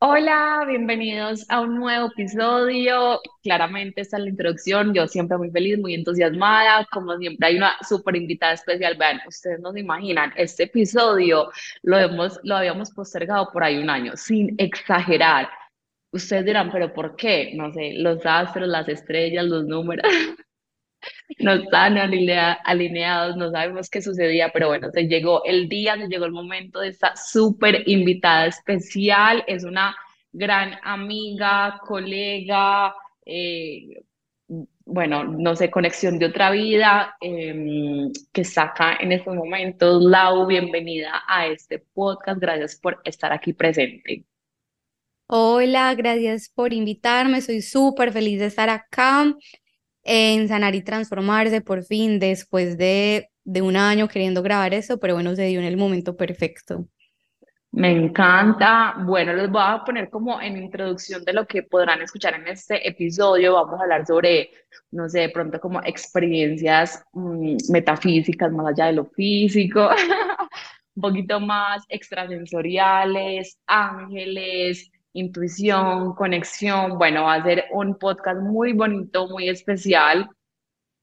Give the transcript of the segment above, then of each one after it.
Hola, bienvenidos a un nuevo episodio. Claramente esta es la introducción. Yo siempre muy feliz, muy entusiasmada. Como siempre hay una súper invitada especial. Vean, ustedes no se imaginan, este episodio lo hemos, lo habíamos postergado por ahí un año, sin exagerar. Ustedes dirán, pero ¿por qué? No sé, los astros, las estrellas, los números no están alinea- alineados, no sabemos qué sucedía, pero bueno, se llegó el día, se llegó el momento de esta súper invitada especial. Es una gran amiga, colega, eh, bueno, no sé, conexión de otra vida, em, que está acá en estos momentos. Lau, bienvenida a este podcast. Gracias por estar aquí presente. Hola, gracias por invitarme. Soy súper feliz de estar acá en Sanar y Transformarse por fin, después de, de un año queriendo grabar eso, pero bueno, se dio en el momento perfecto. Me encanta. Bueno, les voy a poner como en introducción de lo que podrán escuchar en este episodio. Vamos a hablar sobre, no sé, de pronto como experiencias mm, metafísicas más allá de lo físico, un poquito más extrasensoriales, ángeles, intuición, conexión. Bueno, va a ser un podcast muy bonito, muy especial.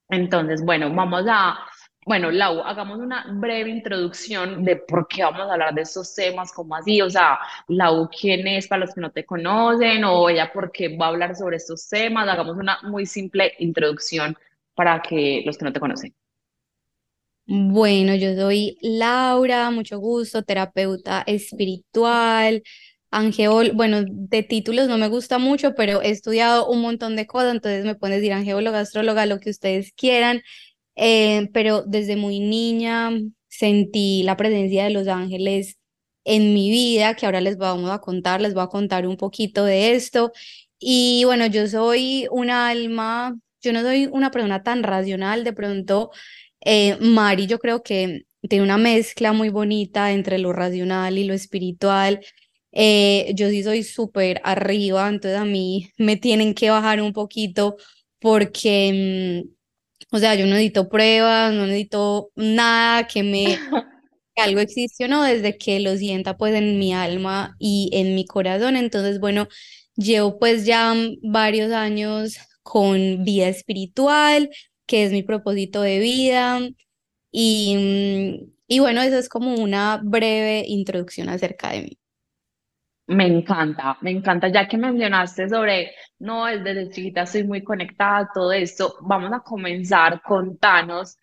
Entonces, bueno, vamos a, bueno, Lau, hagamos una breve introducción de por qué vamos a hablar de estos temas, como así, o sea, Lau, ¿quién es para los que no te conocen? O ella, ¿por qué va a hablar sobre estos temas? Hagamos una muy simple introducción para que los que no te conocen. Bueno, yo soy Laura, mucho gusto, terapeuta espiritual, angeol, bueno, de títulos no me gusta mucho, pero he estudiado un montón de cosas, entonces me pueden decir angeóloga, astróloga, lo que ustedes quieran. eh, pero desde muy niña sentí la presencia de los ángeles en mi vida, que ahora les vamos a contar, les voy a contar un poquito de esto. Y bueno, yo soy una alma, yo no soy una persona tan racional, de pronto eh, Mari yo creo que tiene una mezcla muy bonita entre lo racional y lo espiritual. Eh, yo sí soy súper arriba, entonces a mí me tienen que bajar un poquito porque... mm, o sea, yo no necesito pruebas, no necesito nada que me que algo existe o no, desde que lo sienta pues en mi alma y en mi corazón. Entonces, bueno, llevo pues ya mm, varios años con vida espiritual, que es mi propósito de vida. Y, mm, y bueno, eso es como una breve introducción acerca de mí. Me encanta, me encanta, ya que mencionaste sobre, no, es desde chiquita estoy muy conectada, a todo esto, vamos a comenzar, contanos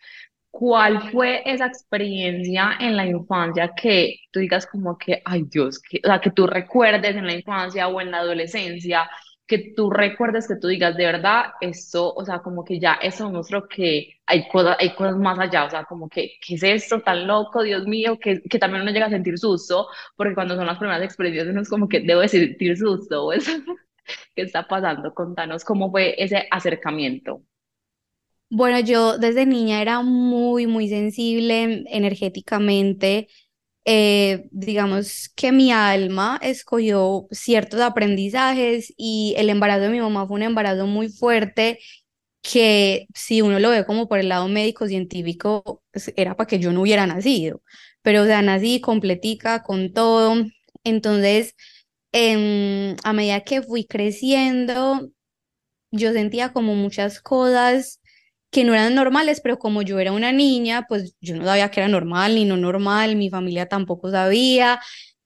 ¿Cuál fue esa experiencia en la infancia que tú digas como que, ay Dios, que, o sea, que tú recuerdes en la infancia o en la adolescencia, que tú recuerdes que tú digas de verdad esto, o sea, como que ya eso demostró que hay cosas, hay cosas más allá, o sea, como que, ¿qué es esto tan loco, Dios mío? Que, que también uno llega a sentir susto, porque cuando son las primeras experiencias uno es como que debo de sentir susto, eso, ¿qué está pasando? Contanos cómo fue ese acercamiento. Bueno, yo desde niña era muy, muy sensible energéticamente. Eh, digamos que mi alma escogió ciertos aprendizajes y el embarazo de mi mamá fue un embarazo muy fuerte que si uno lo ve como por el lado médico científico, pues, era para que yo no hubiera nacido. Pero o sea, nací completica con todo. Entonces, em, a medida que fui creciendo, yo sentía como muchas cosas que no eran normales, pero como yo era una niña, pues yo no sabía que era normal ni no normal, mi familia tampoco sabía.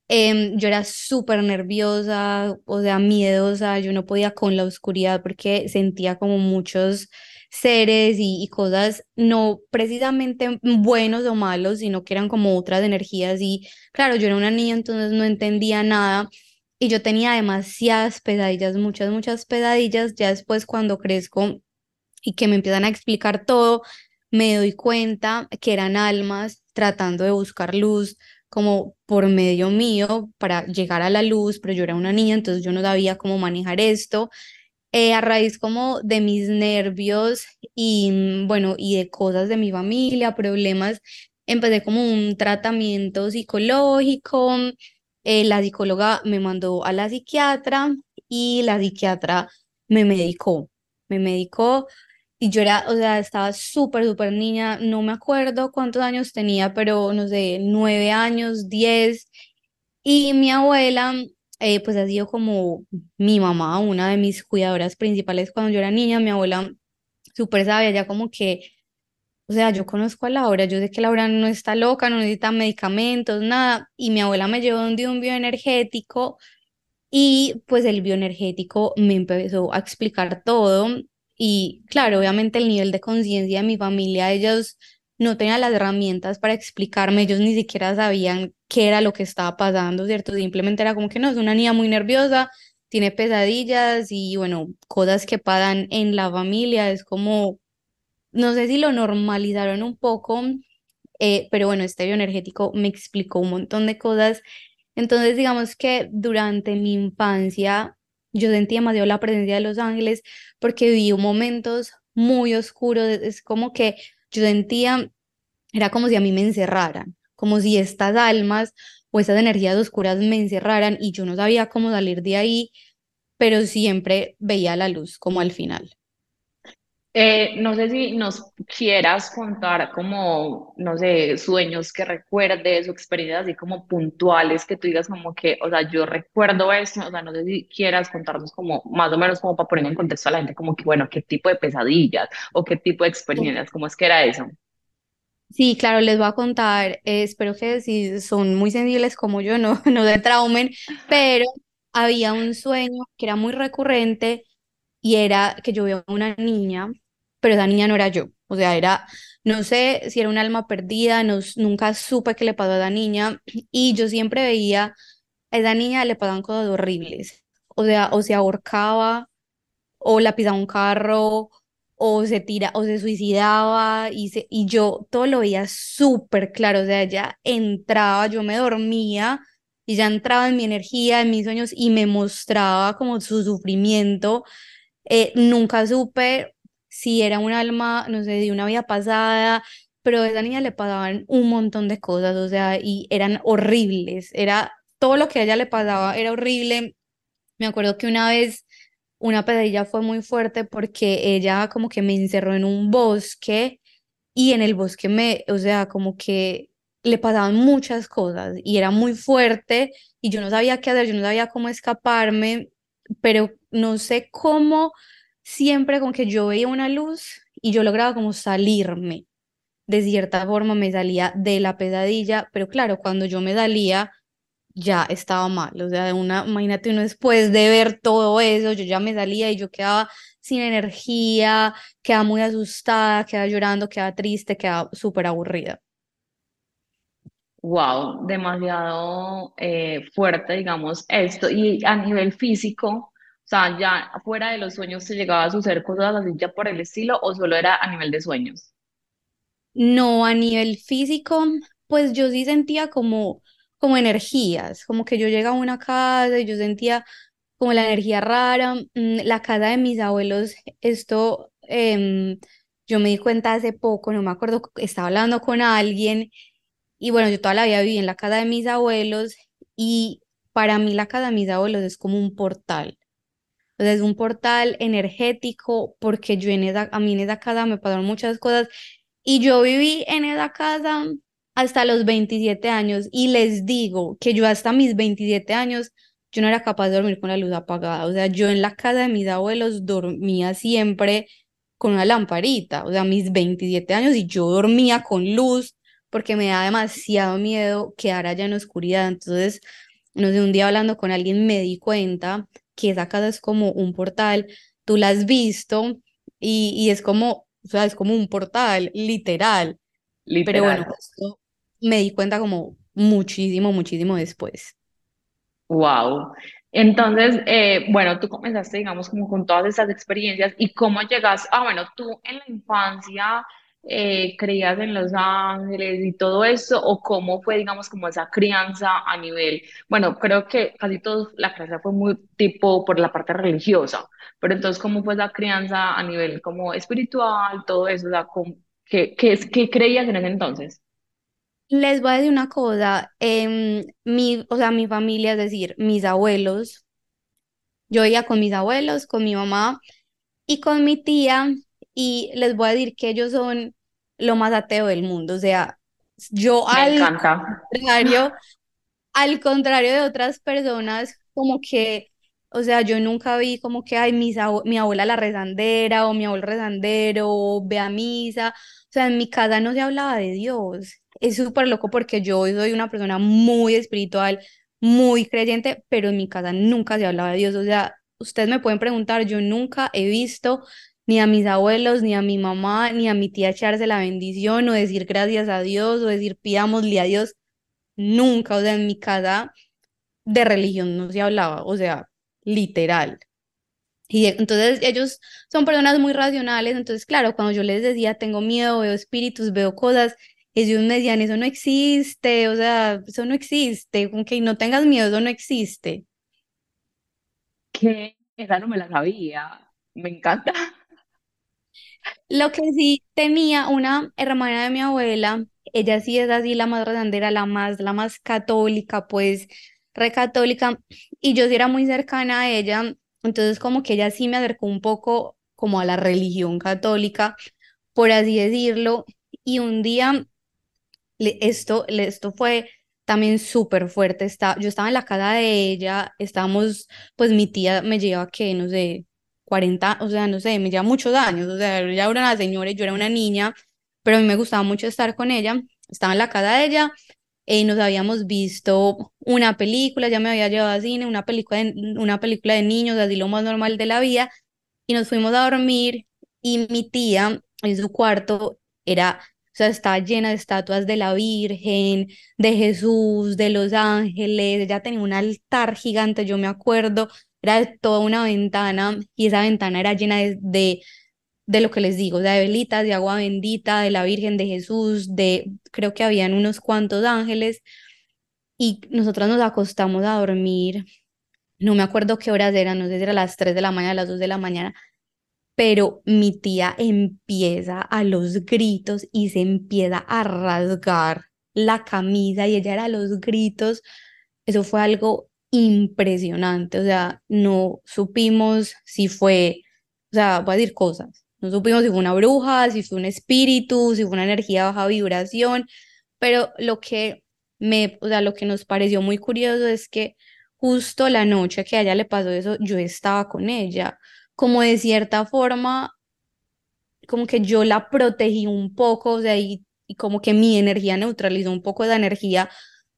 Em, yo era súper nerviosa, o sea, miedosa, yo no podía con la oscuridad porque sentía como muchos seres y, y cosas no precisamente buenos o malos, sino que eran como otras energías y claro, yo era una niña, entonces no entendía nada y yo tenía demasiadas pesadillas, muchas, muchas pesadillas. Ya después cuando crezco y que me empiezan a explicar todo, me doy cuenta que eran almas tratando de buscar luz como por medio mío para llegar a la luz, pero yo era una niña, entonces yo no sabía cómo manejar esto. Eh, a raíz como de mis nervios y mm, bueno, y de cosas de mi familia, problemas, empecé como un tratamiento psicológico eh, la psicóloga me mandó a la psiquiatra y la psiquiatra me medicó, me medicó y yo era, o sea, estaba súper, súper niña, no me acuerdo cuántos años tenía, pero no sé, nueve años, diez, y mi abuela eh, pues ha sido como mi mamá, una de mis cuidadoras principales cuando yo era niña, mi abuela súper sabia, ya como que, o sea, yo conozco a Laura, yo sé que Laura no está loca, no necesita medicamentos, nada, y mi abuela me llevó de un bioenergético y pues el bioenergético me empezó a explicar todo y claro, obviamente el nivel de conciencia de mi familia, ellos no tenían las herramientas para explicarme, ellos ni siquiera sabían qué era lo que estaba pasando, ¿cierto? Simplemente era como que no, es una niña muy nerviosa, tiene pesadillas y bueno, cosas que pasan en la familia, es como, no sé si lo normalizaron un poco, eh, pero bueno, este bioenergético me explicó un montón de cosas. Entonces, digamos que durante mi infancia yo sentía demasiado la presencia de los ángeles porque viví momentos muy oscuros, es como que yo sentía, era como si a mí me encerraran, como si estas almas o esas energías oscuras me encerraran y yo no sabía cómo salir de ahí, pero siempre veía la luz como al final. Eh, no sé si nos quieras contar como, no sé, sueños que recuerdes o experiencias así como puntuales que tú digas como que, o sea, yo recuerdo esto, o sea, no sé si quieras contarnos como más o menos como para poner en contexto a la gente como que, bueno, qué tipo de pesadillas o qué tipo de experiencias, cómo es que era eso. Sí, claro, les voy a contar, eh, espero que si son muy sensibles como yo, no, no se traumen, pero había un sueño que era muy recurrente y era que yo veía a una niña, pero esa niña no era yo, o sea, era, no sé si era un alma perdida, no, nunca supe qué le pasó a la niña. Y yo siempre veía a esa niña le pasaban cosas horribles, o sea, o se ahorcaba o la pisaba un carro o se tira o se suicidaba y, se, y yo todo lo veía súper claro, o sea, ella entraba, yo me dormía y ya entraba en mi energía, en mis sueños y me mostraba como su sufrimiento. Eh, nunca supe si era un alma, no sé, de una vida pasada, pero a esa niña le pasaban un montón de cosas, o sea, y eran horribles, era todo lo que a ella le pasaba era horrible. Me acuerdo que una vez una pesadilla fue muy fuerte porque ella como que me encerró en un bosque y en el bosque me, o sea, como que le pasaban muchas cosas y era muy fuerte y yo no sabía qué hacer, yo no sabía cómo escaparme, pero no sé cómo siempre con que yo veía una luz y yo lograba como salirme. De cierta forma me salía de la pesadilla, pero claro, cuando yo me salía ya estaba mal, o sea, de una, imagínate uno después de ver todo eso, yo ya me salía y yo quedaba sin energía, quedaba muy asustada, quedaba llorando, quedaba triste, quedaba súper aburrida. Wow, demasiado eh, fuerte, digamos, esto. Y a nivel físico, o sea, ya fuera de los sueños, ¿se llegaba a suceder cosas así ya por el estilo o solo era a nivel de sueños? No, a nivel físico, pues yo sí sentía como, como energías, como que yo llegaba a una casa y yo sentía como la energía rara. Mm, La casa de mis abuelos, esto em, yo me di cuenta hace poco, no me acuerdo, estaba hablando con alguien y bueno, yo toda la vida viví en la casa de mis abuelos y para mí la casa de mis abuelos es como un portal. Es un portal energético porque yo en esa, a mí en esa casa me pasaron muchas cosas y yo viví en esa casa hasta los 27 años y les digo que yo hasta mis 27 años yo no era capaz de dormir con la luz apagada. O sea, yo en la casa de mis abuelos dormía siempre con una lamparita. O sea, mis 27 años y yo dormía con luz porque me da demasiado miedo quedar allá en oscuridad. Entonces, no sé, un día hablando con alguien me di cuenta que esa casa es como un portal, tú la has visto y, y es como, o sea, es como un portal, literal. Pero bueno, Literal. esto me di cuenta como muchísimo, muchísimo después. Wow. Entonces, eh, bueno, tú comenzaste, digamos, como con todas esas experiencias y cómo llegas, ah, bueno, tú en la infancia eh, creías en los ángeles y todo eso, o cómo fue, digamos, como esa crianza a nivel, bueno, creo que casi toda la crianza fue muy tipo por la parte religiosa, pero entonces, ¿cómo fue esa crianza a nivel como espiritual, todo eso, o sea, ¿qué, qué, qué creías en ese entonces? Les voy a decir una cosa, em, mi, o sea, mi familia, es decir, mis abuelos, yo iba con mis abuelos, con mi mamá y con mi tía, y les voy a decir que ellos son lo más ateo del mundo, o sea, yo Me al encanta. contrario, al contrario de otras personas, como que, o sea, yo nunca vi como que, ay, mis mi abuela la rezandera o mi abuelo rezandero o ve a misa. O sea, en mi casa no se hablaba de Dios. Es súper loco porque yo soy una persona muy espiritual, muy creyente, pero en mi casa nunca se hablaba de Dios. O sea, ustedes me pueden preguntar, yo nunca he visto ni a mis abuelos, ni a mi mamá, ni a mi tía echarse la bendición o decir gracias a Dios o decir pidámosle a Dios. Nunca, o sea, en mi casa de religión no se hablaba, o sea, literal. Y entonces ellos son personas muy racionales, entonces claro, cuando yo les decía tengo miedo, veo espíritus, veo cosas, ellos me decían eso no existe, o sea, eso no existe, con que no tengas miedo, eso no existe. Que esa no me la sabía, me encanta. Lo que sí tenía una hermana de mi abuela, ella sí es así la más redandera, la más, la más católica, pues re católica, y yo sí era muy cercana a ella, entonces como que ella sí me acercó un poco como a la religión católica, por así decirlo, y un día esto, esto fue también súper fuerte, está, yo estaba en la casa de ella, estábamos, pues mi tía me lleva que, no sé, 40, o sea, no sé, me lleva muchos años, o sea, ella era una señora y yo era una niña, pero a mí me gustaba mucho estar con ella, estaba en la casa de ella, y nos habíamos visto una película, ya me había llevado a cine, una película de, una película de niños, así lo más normal de la vida, y nos fuimos a dormir y mi tía en su cuarto era, o sea, estaba llena de estatuas de la Virgen, de Jesús, de los ángeles, ella tenía un altar gigante, yo me acuerdo, era toda una ventana y esa ventana era llena de de lo que les digo, de velitas, de agua bendita, de la Virgen de Jesús, de creo que habían unos cuantos ángeles y nosotros nos acostamos a dormir. No me acuerdo qué horas eran, no sé si era las 3 de la mañana, las 2 de la mañana, pero mi tía empieza a los gritos y se empieza a rasgar la camisa y ella era a los gritos. Eso fue algo impresionante, o sea, no supimos si fue, o sea, voy a decir cosas, no supimos si fue una bruja, si fue un espíritu, si fue una energía de baja vibración, pero lo que me, o sea, lo que nos pareció muy curioso es que justo la noche que a ella le pasó eso, yo estaba con ella, como de cierta forma, como que yo la protegí un poco, o sea, y, como que mi energía neutralizó un poco esa energía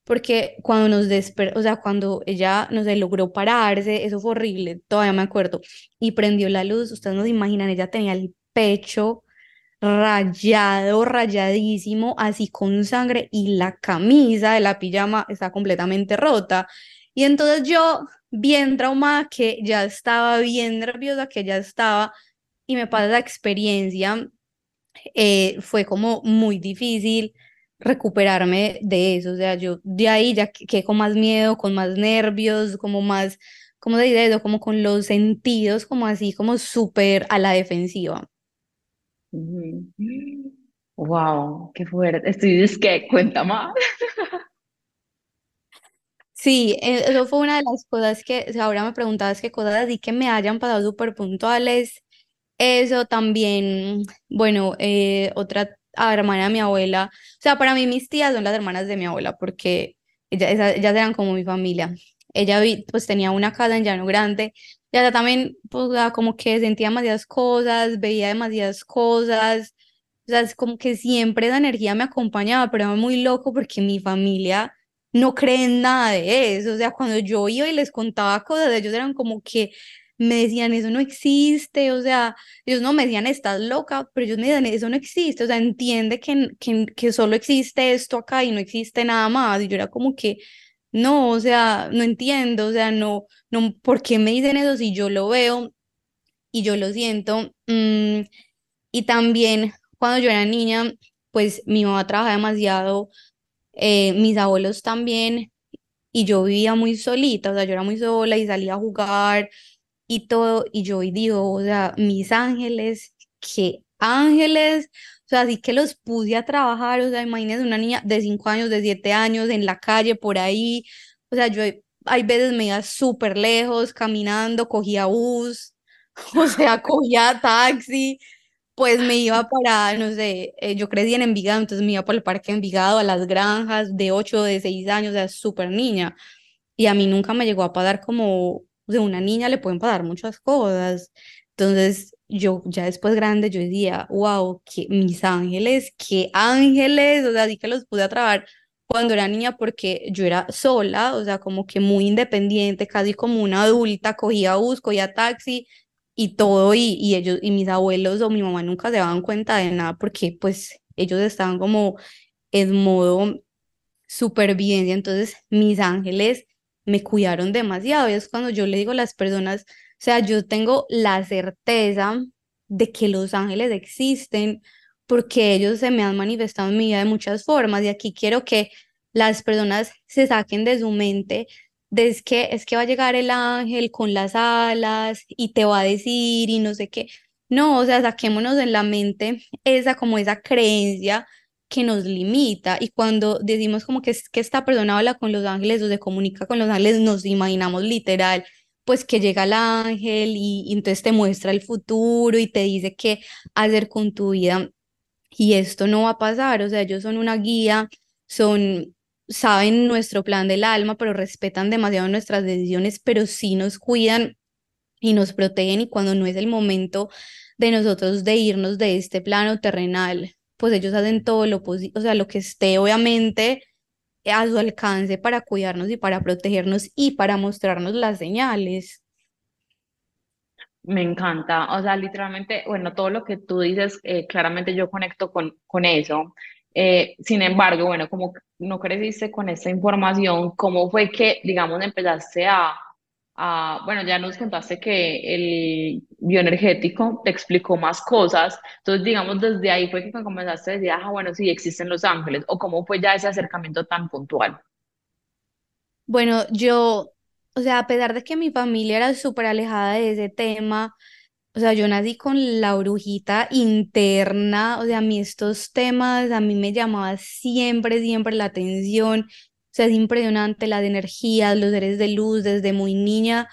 porque cuando nos despertó, o sea, cuando ella, no sé, logró pararse, eso fue horrible, todavía me acuerdo, y prendió la luz, ustedes no se imaginan, ella tenía el pecho rayado, rayadísimo, así con sangre, y la camisa de la pijama está completamente rota. Y entonces yo, bien traumada, que ya estaba bien nerviosa, que ya estaba, y me pasa la experiencia, eh, fue como muy difícil recuperarme de eso, o sea, yo de ahí ya quedé con más miedo, con más nervios, como más, como de eso, como con los sentidos, como así, como súper a la defensiva. Wow, qué fuerte. Estoy es que cuenta más. Sí, e, eso fue una de las cosas que ahora me preguntabas qué cosas así que me hayan pasado súper puntuales. Eso también, bueno, eh, otra hermana de mi abuela. O sea, para mí mis tías son las hermanas de mi abuela porque ellas, ellas eran como mi familia. Ella pues tenía una casa en Llano Grande. Y ella también pues como que sentía demasiadas cosas, veía demasiadas cosas. O sea, es como que siempre esa energía me acompañaba, pero era muy loco porque mi familia no cree en nada de eso. O sea, cuando yo iba y les contaba cosas, ellos eran como que me decían, eso no existe, o sea, ellos no me decían, estás loca, pero ellos me decían, eso no existe, o sea, entiende que, que, que solo existe esto acá y no existe nada más. Y yo era como que, no, o sea, no entiendo, o sea, no, no, ¿por qué me dicen eso si yo lo veo y yo lo siento? Mm, y también cuando yo era niña, pues mi mamá trabajaba demasiado, eh, mis abuelos también, y yo vivía muy solita, o sea, yo era muy sola y salía a jugar y todo, y yo hoy digo, o sea, mis ángeles, qué ángeles, o sea, así que los puse a trabajar, o sea, imagínense una niña de 5 años, de 7 años, en la calle, por ahí, o sea, yo hay veces me iba súper lejos, caminando, cogía bus, o sea, cogía taxi, pues me iba para, no sé, eh, yo crecí en Envigado, entonces me iba por el parque Envigado, a las granjas, de 8, de 6 años, o sea, súper niña. y a mí nunca me llegó a pasar como de una niña le pueden pasar muchas cosas. Entonces, yo ya después grande, yo decía, wow, que mis ángeles, qué ángeles, o sea, sí que los pude atrabar cuando era niña porque yo era sola, o sea, como que muy independiente, casi como una adulta, cogía bus, cogía taxi y todo, y, y ellos, y mis abuelos o mi mamá nunca se daban cuenta de nada porque pues ellos estaban como en modo supervivencia, entonces mis ángeles me cuidaron demasiado y es cuando yo le digo a las personas, o sea, yo tengo la certeza de que los ángeles existen porque ellos se me han manifestado en mi vida de muchas formas y aquí quiero que las personas se saquen de su mente de es que es que va a llegar el ángel con las alas y te va a decir y no sé qué. No, o sea, saquémonos en la mente esa como esa creencia que nos limita y cuando decimos como que, que esta persona habla con los ángeles o se comunica con los ángeles, nos imaginamos literal pues que llega el ángel y, entonces te muestra el futuro y te dice qué hacer con tu vida. Y esto no va a pasar, o sea, ellos son una guía, son, saben nuestro plan del alma, pero respetan demasiado nuestras decisiones, pero sí nos cuidan y nos protegen y cuando no es el momento de nosotros de irnos de este plano terrenal, pues ellos hacen todo lo posible, o sea, lo que esté obviamente a su alcance para cuidarnos y para protegernos y para mostrarnos las señales. Me encanta, o sea, literalmente, bueno, todo lo que tú dices, eh, claramente yo conecto con, con eso. Eh, sin embargo, bueno, como no creciste con esta información, ¿cómo fue que, digamos, empezaste a, a, bueno, ya nos contaste que el bioenergético te explicó más cosas, entonces, digamos, desde ahí fue que comenzaste a decir, ah, bueno, sí, existen los ángeles, o cómo fue ya ese acercamiento tan puntual? Bueno, yo, o sea, a pesar de que mi familia era súper alejada de ese tema, o sea, yo nací con la brujita interna, o sea, a mí estos temas, a mí me llamaba siempre, siempre la atención, es impresionante las energías, los seres de luz, desde muy niña,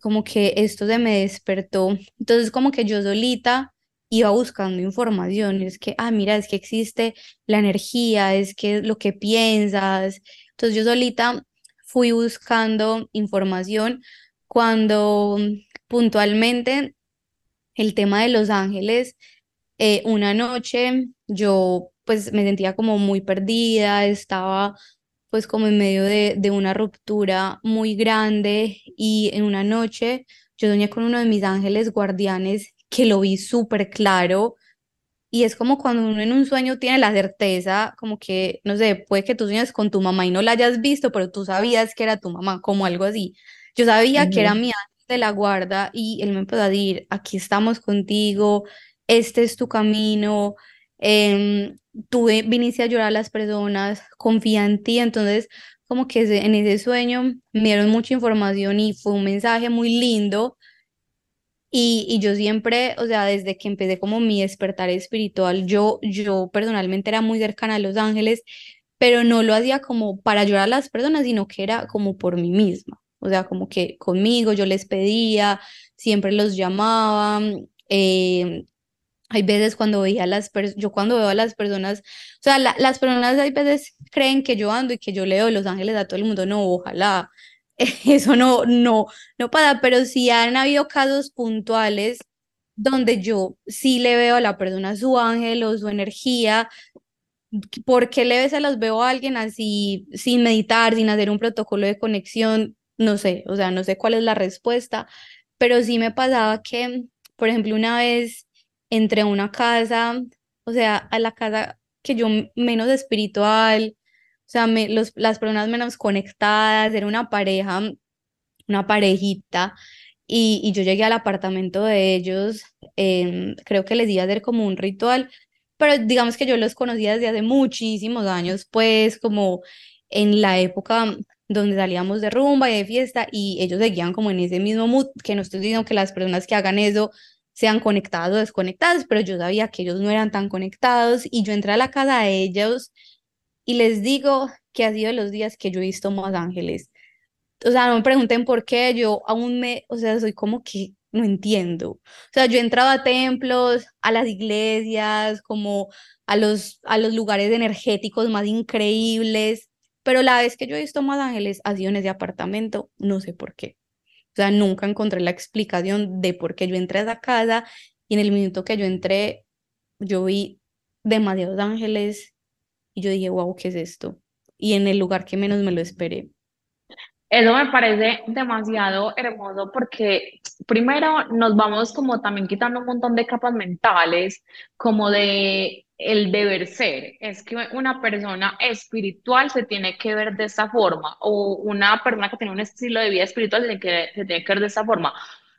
como que esto se me despertó. Entonces, como que yo solita iba buscando información, y es que, ah, mira, es que existe la energía, es que lo que piensas. Entonces, yo solita fui buscando información cuando puntualmente el tema de Los Ángeles, eh, una noche yo pues me sentía como muy perdida, estaba pues como en medio de, de una ruptura muy grande y en una noche yo soñé con uno de mis ángeles guardianes que lo vi súper claro y es como cuando uno en un sueño tiene la certeza, como que, no sé, puede que tú sueñes con tu mamá y no la hayas visto, pero tú sabías que era tu mamá, como algo así. Yo sabía que era mi ángel de la guarda y él me empezó a decir, aquí estamos contigo, este es tu camino, eh, tú viniste a llorar a las personas, confía en ti, entonces como que en ese sueño me dieron mucha información y fue un mensaje muy lindo y, y yo siempre, o sea, desde que empecé como mi despertar espiritual, yo, yo personalmente era muy cercana a los ángeles, pero no lo hacía como para ayudar a las personas, sino que era como por mí misma. O sea, como que conmigo yo les pedía, siempre los llamaba. Eh, hay veces cuando veía a las yo cuando veo a las personas, o sea, las personas hay veces creen que yo ando y que yo leo los ángeles a todo el mundo. No, ojalá. eso no, no, no pasa, pero sí han habido casos puntuales donde yo sí le veo a la persona su ángel o su energía. ¿Por qué le se los veo a alguien así sin meditar, sin hacer un protocolo de conexión? No sé, o sea, no sé cuál es la respuesta, pero sí me pasaba que, por ejemplo, una vez entré a una casa, o sea, a la casa que yo menos espiritual, o sea, me, los, las personas menos conectadas, era una pareja, una parejita, y, y yo llegué al apartamento de ellos, em, creo que les iba a hacer como un ritual, pero digamos que yo los conocía desde hace muchísimos años, pues como en la época donde salíamos de rumba y de fiesta y ellos seguían como en ese mismo mood, que no estoy diciendo que las personas que hagan eso sean conectadas o desconectadas, pero yo sabía que ellos no eran tan conectados y yo entré a la casa de ellos y les digo que ha sido los días que yo he visto más ángeles. O sea, no me pregunten por qué, yo aún me, o sea, soy como que no entiendo. O sea, yo he entrado a templos, a las iglesias, como a los, a los lugares energéticos más increíbles, pero la vez que yo he visto más ángeles ha sido en ese apartamento, no sé por qué. O sea, nunca encontré la explicación de por qué yo entré a esa casa y en el minuto que yo entré, yo vi demasiados ángeles y yo dije, wow, ¿qué es esto? Y en el lugar que menos me lo esperé. Eso me parece demasiado hermoso porque primero nos vamos como también quitando un montón de capas mentales, como de el deber ser. Es que una persona espiritual se tiene que ver de esta forma o una persona que tiene un estilo de vida espiritual se tiene que, se tiene que ver de esta forma.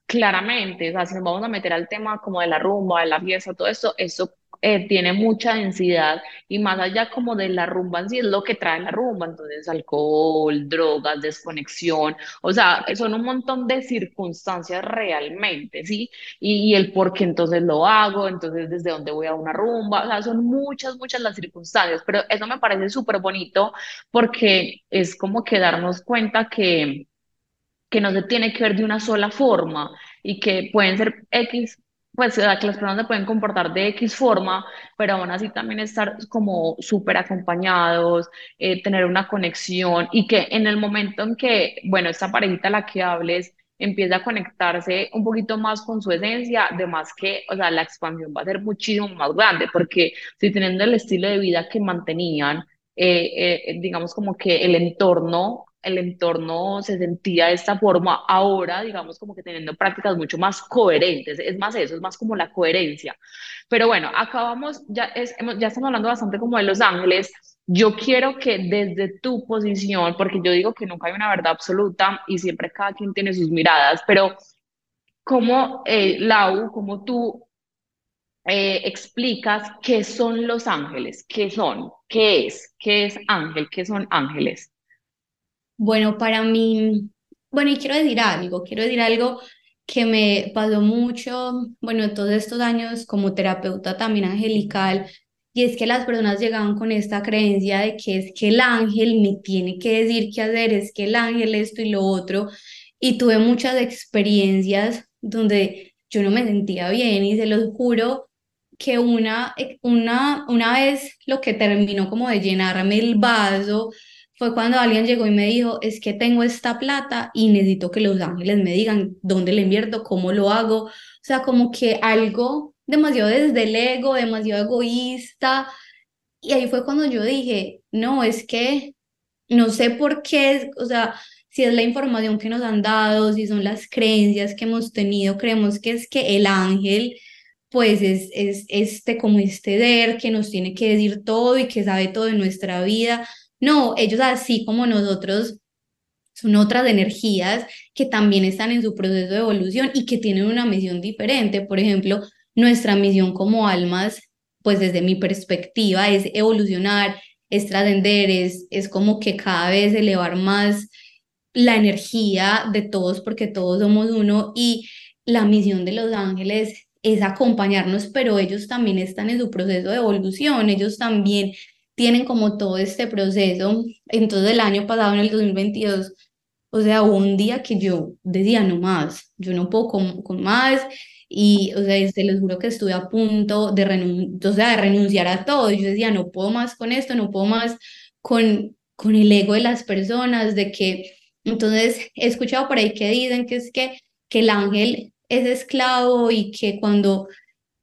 Claramente, o sea, si nos vamos a meter al tema como de la rumba, de la fiesta, todo eso, eso eh, tiene mucha densidad y más allá como de la rumba en sí es lo que trae la rumba, entonces alcohol, drogas, desconexión, o sea, son un montón de circunstancias realmente, ¿sí? Y, el por qué entonces lo hago, entonces desde dónde voy a una rumba, o sea, son muchas, muchas las circunstancias, pero eso me parece súper bonito porque es como que darnos cuenta que que no se tiene que ver de una sola forma y que pueden ser X pues que las personas se pueden comportar de X forma, pero aún así también estar como súper acompañados, eh, tener una conexión y que en el momento en que, bueno, esta parejita a la que hables empieza a conectarse un poquito más con su esencia, además que, o sea, la expansión va a ser muchísimo más grande, porque si teniendo el estilo de vida que mantenían, eh, eh, digamos como que el entorno el entorno se sentía de esta forma, ahora digamos como que teniendo prácticas mucho más coherentes, es más eso, es más como la coherencia. Pero bueno, acabamos, ya, es, ya estamos hablando bastante como de los ángeles, yo quiero que desde tu posición, porque yo digo que nunca hay una verdad absoluta y siempre cada quien tiene sus miradas, pero como eh, Lau, como tú eh, explicas qué son los ángeles, qué son, qué es, qué es ángel, qué son ángeles. Bueno, para mí, bueno, y quiero decir algo, quiero decir algo que me pasó mucho, bueno, todos estos años como terapeuta también angelical, y es que las personas llegaban con esta creencia de que es que el ángel me tiene que decir qué hacer, es que el ángel esto y lo otro, y tuve muchas experiencias donde yo no me sentía bien y se los juro que una, una, una vez lo que terminó como de llenarme el vaso, fue cuando alguien llegó y me dijo, es que tengo esta plata y necesito que los ángeles me digan dónde le invierto, cómo lo hago. O sea, como que algo demasiado desde el ego, demasiado egoísta. Y ahí fue cuando yo dije, no, es que no sé por qué, o sea, si es la información que nos han dado, si son las creencias que hemos tenido, creemos que es que el ángel pues es, es este como este ser que nos tiene que decir todo y que sabe todo de nuestra vida no, ellos así como nosotros son otras energías que también están en su proceso de evolución y que tienen una misión diferente. Por ejemplo, nuestra misión como almas, pues desde mi perspectiva, es evolucionar, es trascender, es, es como que cada vez elevar más la energía de todos porque todos somos uno y la misión de los ángeles es acompañarnos, pero ellos también están en su proceso de evolución, ellos también tienen como todo este proceso. Entonces el año pasado, en el 2022, o sea, un día que yo decía, no más, yo no puedo con, más. Y, o sea, se les juro que estuve a punto de, o sea, de renunciar a todo. Yo decía, no puedo más con esto, no puedo más con, con el ego de las personas, de que, entonces, he escuchado por ahí que dicen que es que, que el ángel es esclavo y que cuando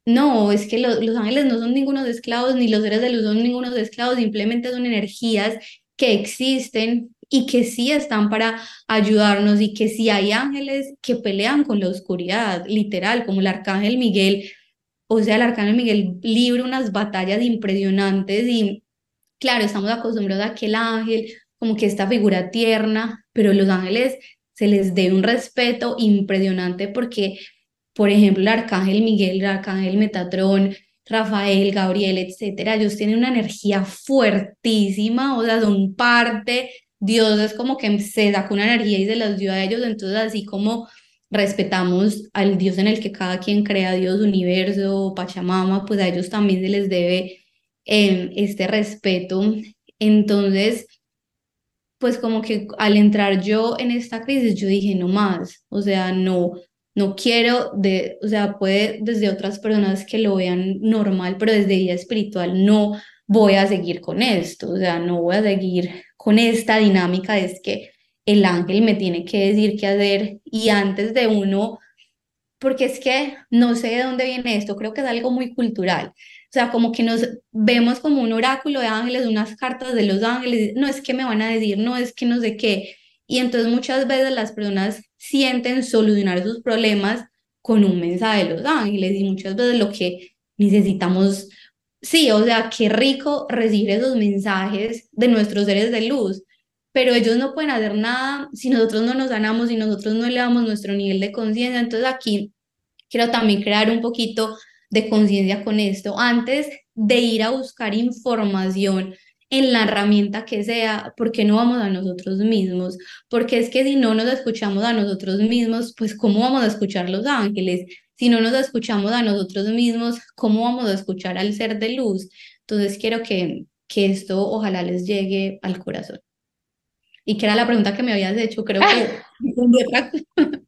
no, es que los ángeles no son ningunos esclavos, ni los seres de luz son ningunos esclavos, simplemente son energías que existen y que sí están para ayudarnos y que sí hay ángeles que pelean con la oscuridad, literal, como el arcángel Miguel. O sea, el arcángel Miguel libra unas batallas impresionantes y claro, estamos acostumbrados a que el ángel, como que esta figura tierna, pero los ángeles se les dé un respeto impresionante porque por ejemplo, el arcángel Miguel, el arcángel Metatrón, Rafael, Gabriel, etcétera, ellos tienen una energía fuertísima, o sea, son parte, Dios es como que se sacó una energía y se las dio a ellos, entonces así como respetamos al Dios en el que cada quien crea, Dios, universo, Pachamama, pues a ellos también se les debe em, este respeto. Entonces, pues como que al entrar yo en esta crisis, yo dije, no más, o sea, no, no quiero, de, o sea, puede desde otras personas que lo vean normal, pero desde ella espiritual no voy a seguir con esto, o sea, no voy a seguir con esta dinámica es que el ángel me tiene que decir qué hacer y antes de uno, porque es que no sé de dónde viene esto, creo que es algo muy cultural. O sea, como que nos vemos como un oráculo de ángeles, unas cartas de los ángeles, no es que me van a decir, no es que no sé qué. Y entonces muchas veces las personas sienten solucionar sus problemas con un mensaje de los ángeles y muchas veces lo que necesitamos, sí, o sea, qué rico recibir esos mensajes de nuestros seres de luz, pero ellos no pueden hacer nada si nosotros no nos sanamos, si nosotros no elevamos nuestro nivel de conciencia. Entonces aquí quiero también crear un poquito de conciencia con esto. Antes de ir a buscar información en la herramienta que sea, ¿por qué no vamos a nosotros mismos? Porque es que si no nos escuchamos a nosotros mismos, pues ¿cómo vamos a escuchar los ángeles? Si no nos escuchamos a nosotros mismos, ¿cómo vamos a escuchar al ser de luz? Entonces quiero que, que esto ojalá les llegue al corazón. Y que era la pregunta que me habías hecho, creo que...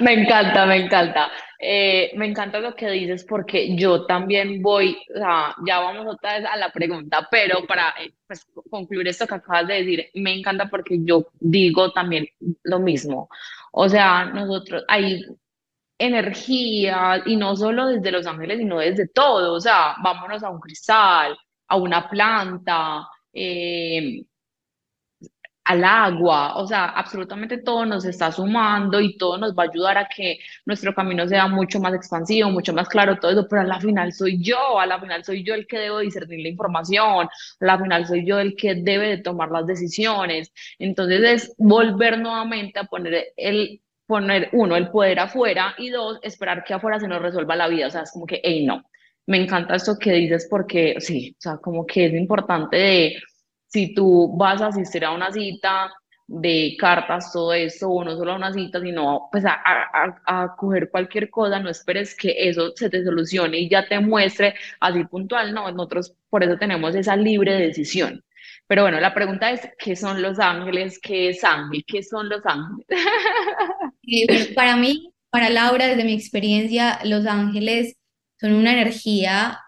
me encanta, me encanta. Eh, me encanta lo que dices porque yo también voy, o sea, ya vamos otra vez a la pregunta, pero para eh, pues, concluir esto que acabas de decir, me encanta porque yo digo también lo mismo. O sea, nosotros hay energía y no solo desde los ángeles, sino desde todo. O sea, vámonos a un cristal, a una planta. Eh, al agua, o sea, absolutamente todo nos está sumando y todo nos va a ayudar a que nuestro camino sea mucho más expansivo, mucho más claro, todo eso, pero a la final soy yo, a la final soy yo el que debo discernir la información, a la final soy yo el que debe de tomar las decisiones. Entonces es volver nuevamente a poner el poner uno el poder afuera y dos esperar que afuera se nos resuelva la vida, o sea, es como que, hey, no. Me encanta esto que dices porque sí, o sea, como que es importante de si tú vas a asistir a una cita de cartas, todo eso, o no solo a una cita, sino pues a, a, a, coger cualquier cosa, no esperes que eso se te solucione y ya te muestre así puntual, no, nosotros por eso tenemos esa libre decisión. Pero bueno, la pregunta es, ¿qué son los ángeles? ¿Qué es ángel? ¿Qué son los ángeles? para mí, para Laura, desde mi experiencia, los ángeles son una energía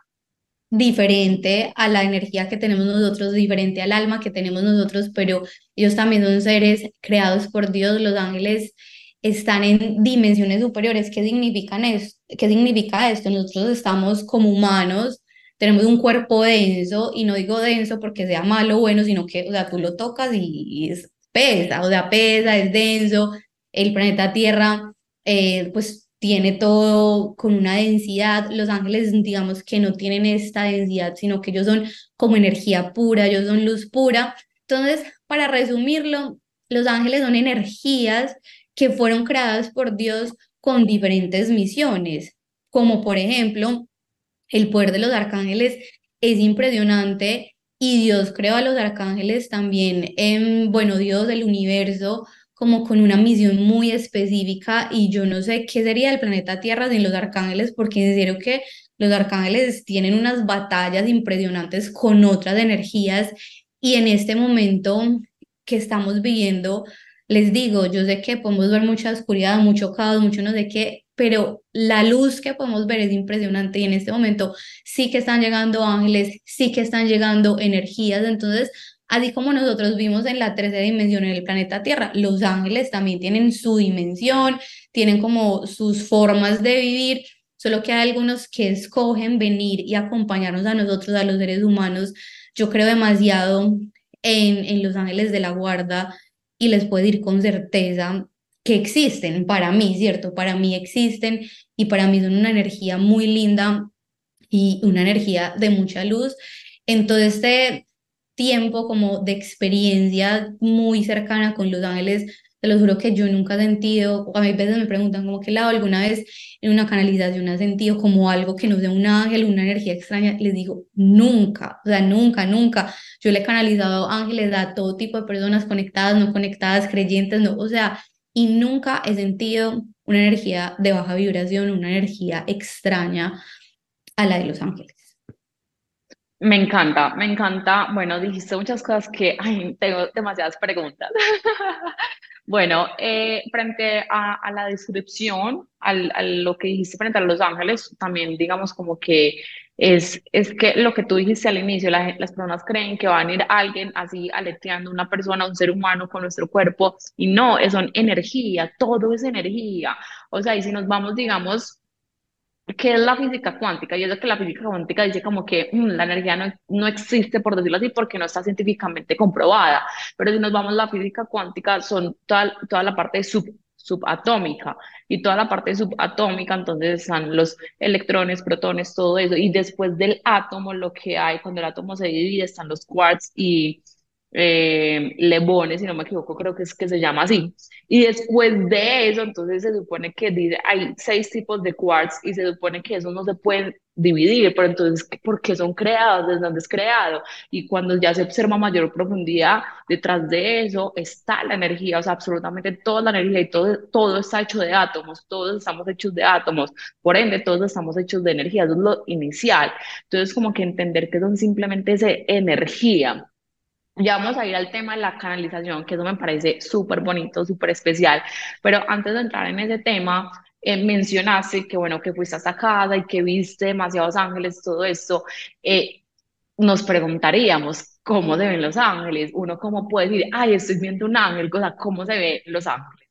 diferente a la energía que tenemos nosotros, diferente al alma que tenemos nosotros, pero ellos también son seres creados por Dios, los ángeles están en dimensiones superiores. ¿Qué, significan esto? ¿Qué significa esto? Nosotros estamos como humanos, tenemos un cuerpo denso, y no digo denso porque sea malo o bueno, sino que, o sea, tú lo tocas y, es pesa, o sea, pesa, es denso. El planeta Tierra, eh, pues tiene todo con una densidad. Los ángeles, digamos que no tienen esta densidad, sino que ellos son como energía pura, ellos son luz pura. Entonces, para resumirlo, los ángeles son energías que fueron creadas por Dios con diferentes misiones, como por ejemplo, el poder de los arcángeles es impresionante y Dios creó a los arcángeles también en, bueno, Dios del universo como con una misión muy específica y yo no sé qué sería el planeta Tierra sin los arcángeles, porque en serio que los arcángeles tienen unas batallas impresionantes con otras energías y en este momento que estamos viviendo, les digo, yo sé que podemos ver mucha oscuridad, mucho caos, mucho no sé qué, pero la luz que podemos ver es impresionante y en este momento sí que están llegando ángeles, sí que están llegando energías, entonces Así como nosotros vimos en la tercera dimensión en el planeta Tierra, los ángeles también tienen su dimensión, tienen como sus formas de vivir, solo que hay algunos que escogen venir y acompañarnos a nosotros, a los seres humanos. Yo creo demasiado en, en los ángeles de la guarda y les puedo decir con certeza que existen para mí, ¿cierto? Para mí existen y para mí son una energía muy linda y una energía de mucha luz. Entonces, este tiempo como de experiencia muy cercana con los ángeles, te lo juro que yo nunca he sentido, a veces me preguntan como que lado alguna vez en una canalización has sentido como algo que no sea un ángel, una energía extraña, les digo, nunca, o sea, nunca, nunca. Yo le he canalizado ángeles a todo tipo de personas conectadas, no conectadas, creyentes, no, o sea, y nunca he sentido una energía de baja vibración, una energía extraña a la de los ángeles. Me encanta, me encanta. Bueno, dijiste muchas cosas que ay, tengo demasiadas preguntas. bueno, eh, frente a, la descripción, al, a lo que dijiste frente a Los Ángeles, también digamos como que es, es que lo que tú dijiste al inicio, las personas creen que va a venir alguien así aleteando una persona, un ser humano con nuestro cuerpo, y no, son energía, todo es energía. O sea, y si nos vamos, digamos, ¿qué es la física cuántica? Y es que la física cuántica dice como que mm, la energía no, no existe, por decirlo así, porque no está científicamente comprobada. Pero si nos vamos a la física cuántica, son toda, toda la parte sub, subatómica y toda la parte subatómica, entonces están los electrones, protones, todo eso. Y después del átomo, lo que hay, cuando el átomo se divide, están los quarks y eh, levones, si no me equivoco, creo que es que se llama así. Y después de eso, entonces se supone que dice, hay seis tipos de quarks y se supone que esos no se pueden dividir, pero entonces, ¿por qué son creados? ¿Desde dónde es creado? Y cuando ya se observa mayor profundidad, detrás de eso está la energía, o sea, absolutamente toda la energía y todo, todo está hecho de átomos, todos estamos hechos de átomos, por ende, todos estamos hechos de energía, eso es lo inicial. Entonces, como que entender que son simplemente ese energía. Ya vamos a ir al tema de la canalización, que eso me parece súper bonito, súper especial. Pero antes de entrar en ese tema, eh, mencionaste que, bueno, que fuiste a esta casa y que viste demasiados ángeles, todo esto. Eh, nos preguntaríamos cómo se ven los ángeles. Uno cómo puede decir, ay, estoy viendo un ángel, o sea, ¿cómo se ven los ángeles?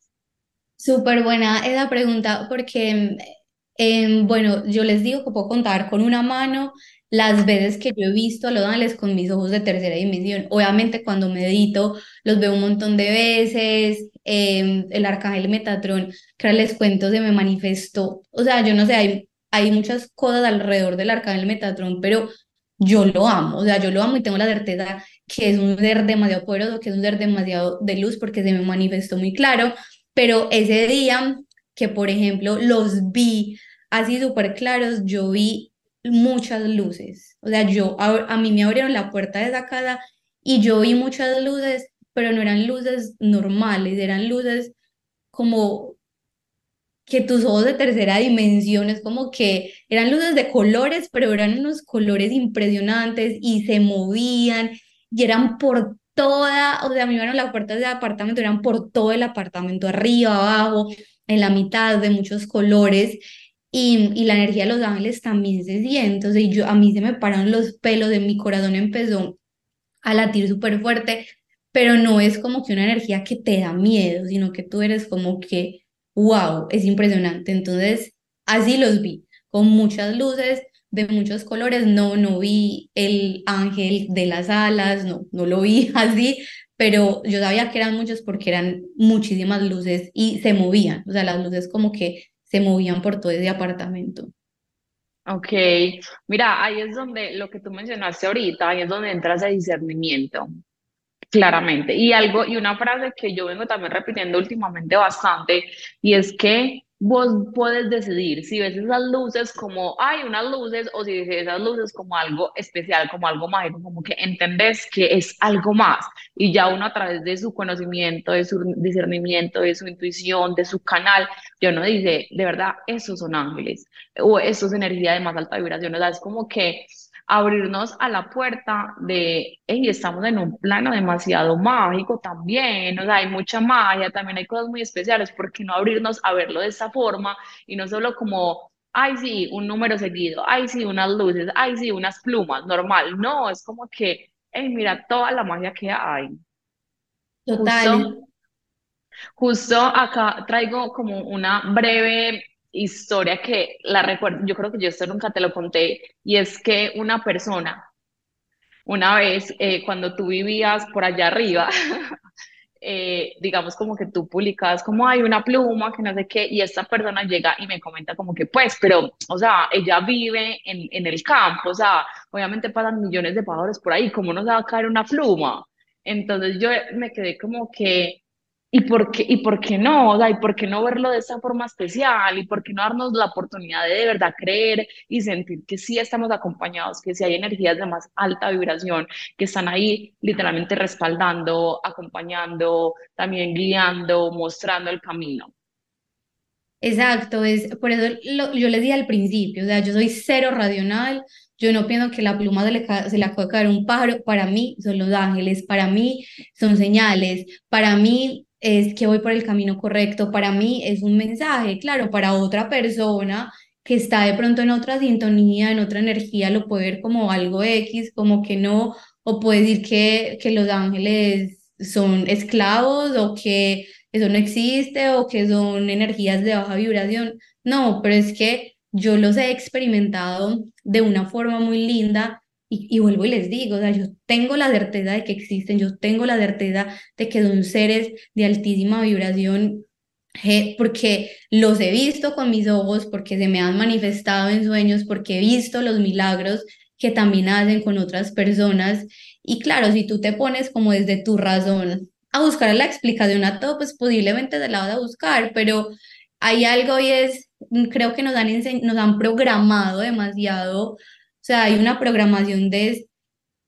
Súper buena esa pregunta porque, em, bueno, yo les digo que puedo contar con una mano las veces que yo he visto a los ángeles con mis ojos de tercera dimensión. Obviamente cuando medito los veo un montón de veces, em, el arcángel Metatrón, que les cuento, se me manifestó. O sea, yo no sé, hay, hay muchas cosas alrededor del arcángel Metatrón, pero yo lo amo, o sea, yo lo amo y tengo la certeza que es un ser demasiado poderoso, que es un ser demasiado de luz porque se me manifestó muy claro pero ese día que, por ejemplo, los vi así súper claros, yo vi muchas luces. O sea, yo, a, a mí me abrieron la puerta de esa casa y yo vi muchas luces, pero no eran luces normales, eran luces como que tus ojos de tercera dimensión, es como que eran luces de colores, pero eran unos colores impresionantes y se movían y eran por toda, o sea, me dieron las puertas del apartamento, eran por todo el apartamento, arriba, abajo, en la mitad, de muchos colores. Y, y la energía de los ángeles también se siente, entonces yo, a mí se me pararon los pelos, de mi corazón empezó a latir súper fuerte, pero no es como que una energía que te da miedo, sino que tú eres como que wow, es impresionante. Entonces, así los vi, con muchas luces, de muchos colores. No, no vi el ángel de las alas, no, no lo vi así, pero yo sabía que eran muchos porque eran muchísimas luces y se movían, o sea, las luces como que se movían por todo ese apartamento. Ok, mira, ahí es donde lo que tú mencionaste ahorita, ahí es donde entra ese discernimiento. Claramente. Y algo, y una frase que yo vengo también repitiendo últimamente bastante, y es que vos puedes decidir si ves esas luces como, hay unas luces, o si ves esas luces como algo especial, como algo mágico, como que entendés que es algo más. Y ya uno a través de su conocimiento, de su discernimiento, de su intuición, de su canal, ya uno dice, de verdad, esos son ángeles, o eso es energía de más alta vibración. O sea, es como que abrirnos a la puerta de, hey, estamos en un plano demasiado mágico también, o sea, hay mucha magia, también hay cosas muy especiales, ¿por qué no abrirnos a verlo de esta forma y no solo como, ay, sí, un número seguido, ay, sí, unas luces, ay, sí, unas plumas, normal, no, es como que, hey, mira toda la magia que hay. Total, Justo Justo acá traigo como una breve historia que la recuerdo, yo creo que yo esto nunca te lo conté, y es que una persona, una vez, eh, cuando tú vivías por allá arriba, eh, digamos como que tú publicabas como hay una pluma, que no sé qué, y esta persona llega y me comenta como que pues, pero, o sea, ella vive en, en el campo, o sea, obviamente pasan millones de pájaros por ahí, ¿cómo nos va a caer una pluma? Entonces yo me quedé como que, ¿y por qué, y por qué no? O sea, ¿y por qué no verlo de esa forma especial? ¿Y por qué no darnos la oportunidad de de verdad creer y sentir que sí estamos acompañados, que sí hay energías de más alta vibración? que están ahí literalmente respaldando, acompañando, también guiando, mostrando el camino. exacto, es por eso yo les dije al principio, o sea, yo soy cero racional, yo no pienso que la pluma se le, se le puede caer un pájaro, para mí son los ángeles, para mí son señales, para mí es que voy por el camino correcto, para mí es un mensaje, claro, para otra persona que está de pronto en otra sintonía, en otra energía, lo puede ver como algo X, como que no, o puede decir que, que los ángeles son esclavos o que eso no existe o que son energías de baja vibración. No, pero es que yo los he experimentado de una forma muy linda y, y, vuelvo y les digo, o sea, yo tengo la certeza de que existen, yo tengo la certeza de que son seres de altísima vibración, porque los he visto con mis ojos, porque se me han manifestado en sueños, porque he visto los milagros que también hacen con otras personas. Y claro, si tú te pones como desde tu razón a buscar la explicación a todo, pues posiblemente te la vas a buscar, pero hay algo y es, creo que nos han, nos han programado demasiado, sea, hay una programación de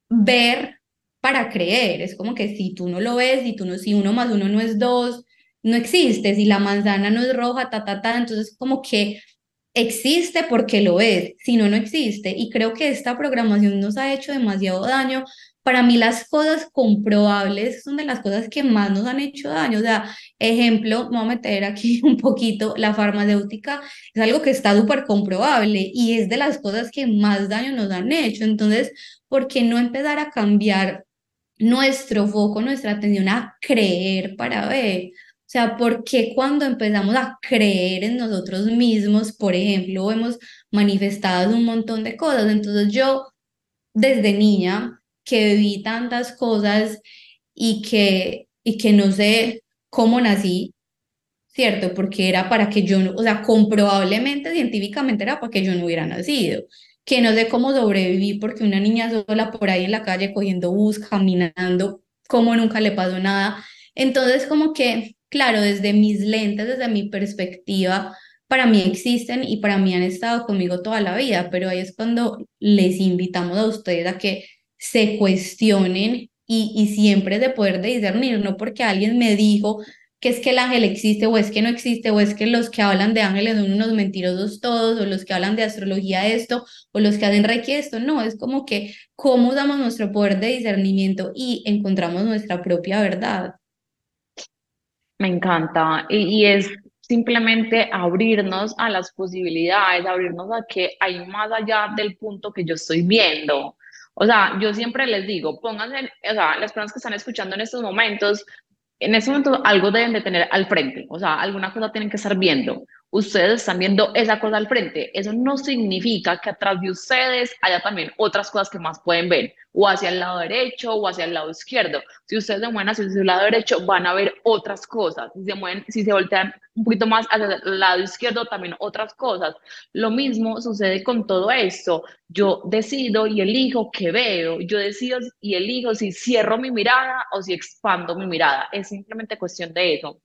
ver para creer, es como que si tú no lo ves, si, tú no, si uno más uno no es dos, no existe, si la manzana no es roja, ta, ta, ta, entonces como que existe porque lo es, si no, no existe. Y creo que esta programación nos ha hecho demasiado daño para mí las cosas comprobables son de las cosas que más nos han hecho daño. O sea, ejemplo, vamos a meter aquí un poquito, la farmacéutica es algo que está súper comprobable y es de las cosas que más daño nos han hecho. Entonces, ¿por qué no empezar a cambiar nuestro foco, nuestra atención a creer para ver? O sea, ¿por qué cuando empezamos a creer en nosotros mismos, por ejemplo, hemos manifestado un montón de cosas? Entonces yo, desde niña, que viví tantas cosas y que, y que no sé cómo nací, ¿cierto? Porque era para que yo, o sea, comprobablemente, científicamente era para que yo no hubiera nacido. Que no sé cómo sobreviví porque una niña sola por ahí en la calle cogiendo bus, caminando, como nunca le pasó nada. Entonces, como que, claro, desde mis lentes, desde mi perspectiva, para mí existen y para mí han estado conmigo toda la vida, pero ahí es cuando les invitamos a ustedes a que se cuestionen y, y siempre de poder discernir, no porque alguien me dijo que es que el ángel existe o es que no existe o es que los que hablan de ángeles son unos mentirosos todos o los que hablan de astrología esto o los que hacen reiki esto, no, es como que cómo usamos nuestro poder de discernimiento y encontramos nuestra propia verdad. Me encanta y, y es simplemente abrirnos a las posibilidades, abrirnos a que hay más allá del punto que yo estoy viendo. O sea, yo siempre les digo, pónganse, o sea, las personas que están escuchando en estos momentos, en ese momento algo deben de tener al frente, o sea, alguna cosa tienen que estar viendo ustedes están viendo esa cosa al frente. Eso no significa que atrás de ustedes haya también otras cosas que más pueden ver, o hacia el lado derecho o hacia el lado izquierdo. Si ustedes se mueven hacia el lado derecho, van a ver otras cosas. Si se mueven, si se voltean un poquito más hacia el lado izquierdo, también otras cosas. Lo mismo sucede con todo esto. Yo decido y elijo qué veo. Yo decido y elijo si cierro mi mirada o si expando mi mirada. Es simplemente cuestión de eso.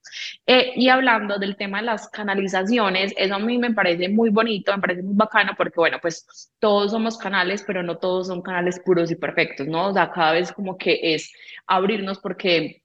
Eh, y hablando del tema de las canalizaciones, eso a mí me parece muy bonito, me parece muy bacano porque, bueno, pues todos somos canales, pero no todos son canales puros y perfectos, ¿no? O sea, cada vez como que es abrirnos porque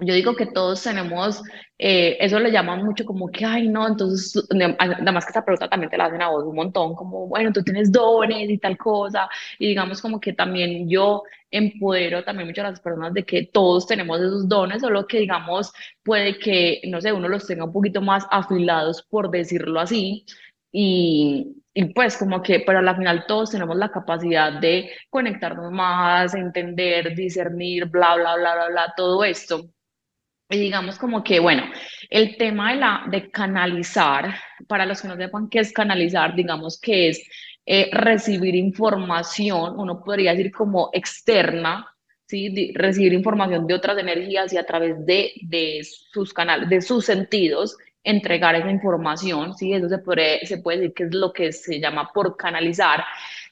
yo digo que todos tenemos, eh, eso le llaman mucho como que, ay, no, entonces, nada que esa pregunta también te la hacen a vos un montón, como, bueno, tú tienes dones y tal cosa, y digamos como que también yo empodero también muchas las personas de que todos tenemos esos dones, solo que digamos, puede que, no sé, uno los tenga un poquito más afilados, por decirlo así, y, y pues como que, pero al final todos tenemos la capacidad de conectarnos más, entender, discernir, bla, bla, bla, bla, bla, todo esto. Y digamos como que, bueno, el tema de, la, de canalizar, para los que no sepan qué es canalizar, digamos que es eh, recibir información, uno podría decir como externa, ¿sí? recibir información de otras energías y a través de, de sus canales, de sus sentidos, entregar esa información, ¿sí? Eso se puede, se puede decir que es lo que se llama por canalizar.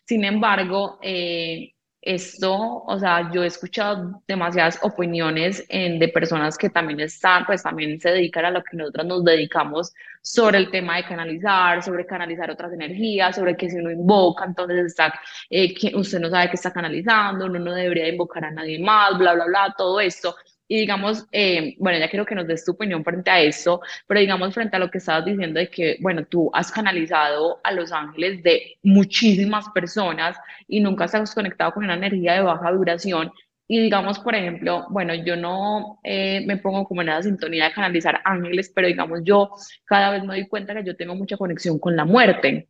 Sin embargo, eh, esto, o sea, yo he escuchado demasiadas opiniones en, de personas que también están, pues también se dedican a lo que nosotros nos dedicamos sobre el tema de canalizar, sobre canalizar otras energías, sobre que si uno invoca, entonces está, eh, que usted no sabe que está canalizando, uno no debería invocar a nadie más, bla, bla, bla, todo esto. Y digamos, eh, bueno, ya quiero que nos des tu opinión frente a eso, pero digamos frente a lo que estabas diciendo de que, bueno, tú has canalizado a los ángeles de muchísimas personas y nunca estás conectado con una energía de baja vibración. Y digamos, por ejemplo, bueno, yo no eh, me pongo como en la sintonía de canalizar ángeles, pero digamos, yo cada vez me doy cuenta que yo tengo mucha conexión con la muerte.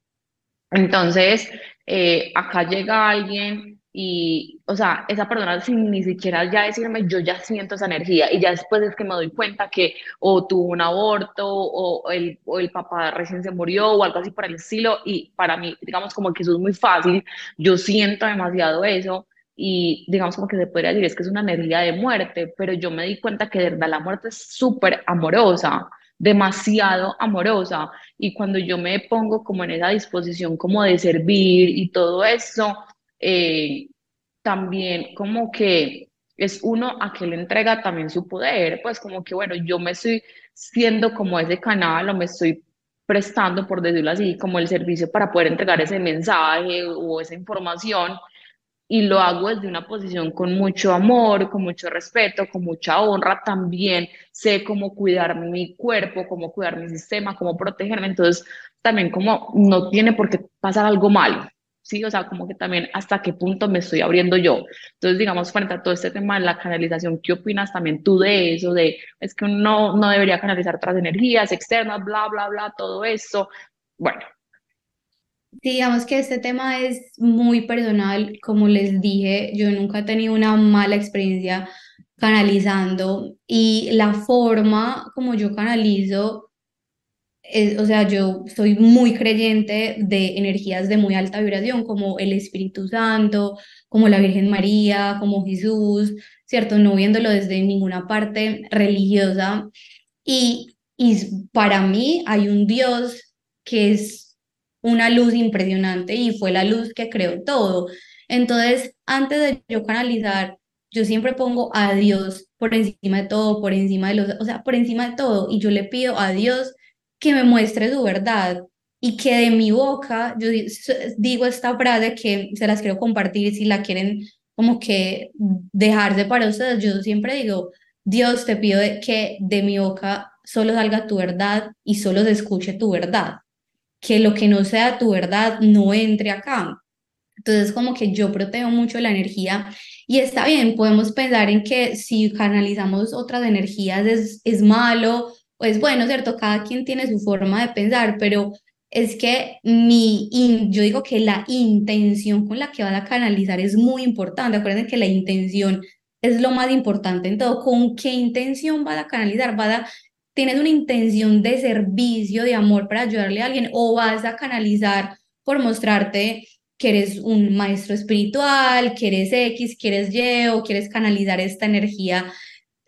Entonces, eh, acá llega alguien y, o sea, esa persona sin ni siquiera ya decirme, yo ya siento esa energía y ya después es que me doy cuenta que o tuvo un aborto o el, o el papá recién se murió o algo así por el estilo y para mí, digamos como que eso es muy fácil, yo siento demasiado eso y digamos como que se podría decir es que es una energía de muerte, pero yo me di cuenta que de verdad la muerte es súper amorosa demasiado amorosa y cuando yo me pongo como en esa disposición como de servir y todo eso, eh, también como que es uno a que le entrega también su poder, pues como que bueno, yo me estoy siendo como ese canal o me estoy prestando, por decirlo así, como el servicio para poder entregar ese mensaje o esa información y lo hago desde una posición con mucho amor, con mucho respeto, con mucha honra también. Sé cómo cuidar mi cuerpo, cómo cuidar mi sistema, cómo protegerme. Entonces, también como no tiene por qué pasar algo malo. Sí, o sea, como que también hasta qué punto me estoy abriendo yo. Entonces, digamos, frente a todo este tema de la canalización, ¿qué opinas también tú de eso? De, es que uno no debería canalizar otras energías externas, bla, bla, bla, todo eso. Bueno, Digamos que este tema es muy personal, como les dije, yo nunca he tenido una mala experiencia canalizando y la forma como yo canalizo, o sea, yo soy muy creyente de energías de muy alta vibración, como el Espíritu Santo, como la Virgen María, como Jesús, ¿cierto? No viéndolo desde ninguna parte religiosa. Y, y para mí hay un Dios que es una luz impresionante y fue la luz que creó todo. Entonces, antes de yo canalizar, yo siempre pongo a Dios por encima de todo, por encima de los, o sea, por encima de todo, y yo le pido a Dios que me muestre su verdad y que de mi boca, yo digo esta frase que se las quiero compartir si la quieren como que dejarse para ustedes, yo siempre digo, Dios te pido que de mi boca solo salga tu verdad y solo se escuche tu verdad que lo que no sea tu verdad no entre acá. Entonces, como que yo protejo mucho la energía y está bien, podemos pensar en que si canalizamos otras energías es, es malo o es bueno, ¿cierto? Cada quien tiene su forma de pensar, pero es que mi, yo digo que la intención con la que vas a canalizar es muy importante. Acuérdense que la intención es lo más importante en todo. ¿Con qué intención vas a canalizar? Vas a tienes una intención de servicio, de amor para ayudarle a alguien o vas a canalizar por mostrarte que eres un maestro espiritual, que eres X, que eres Y o quieres canalizar esta energía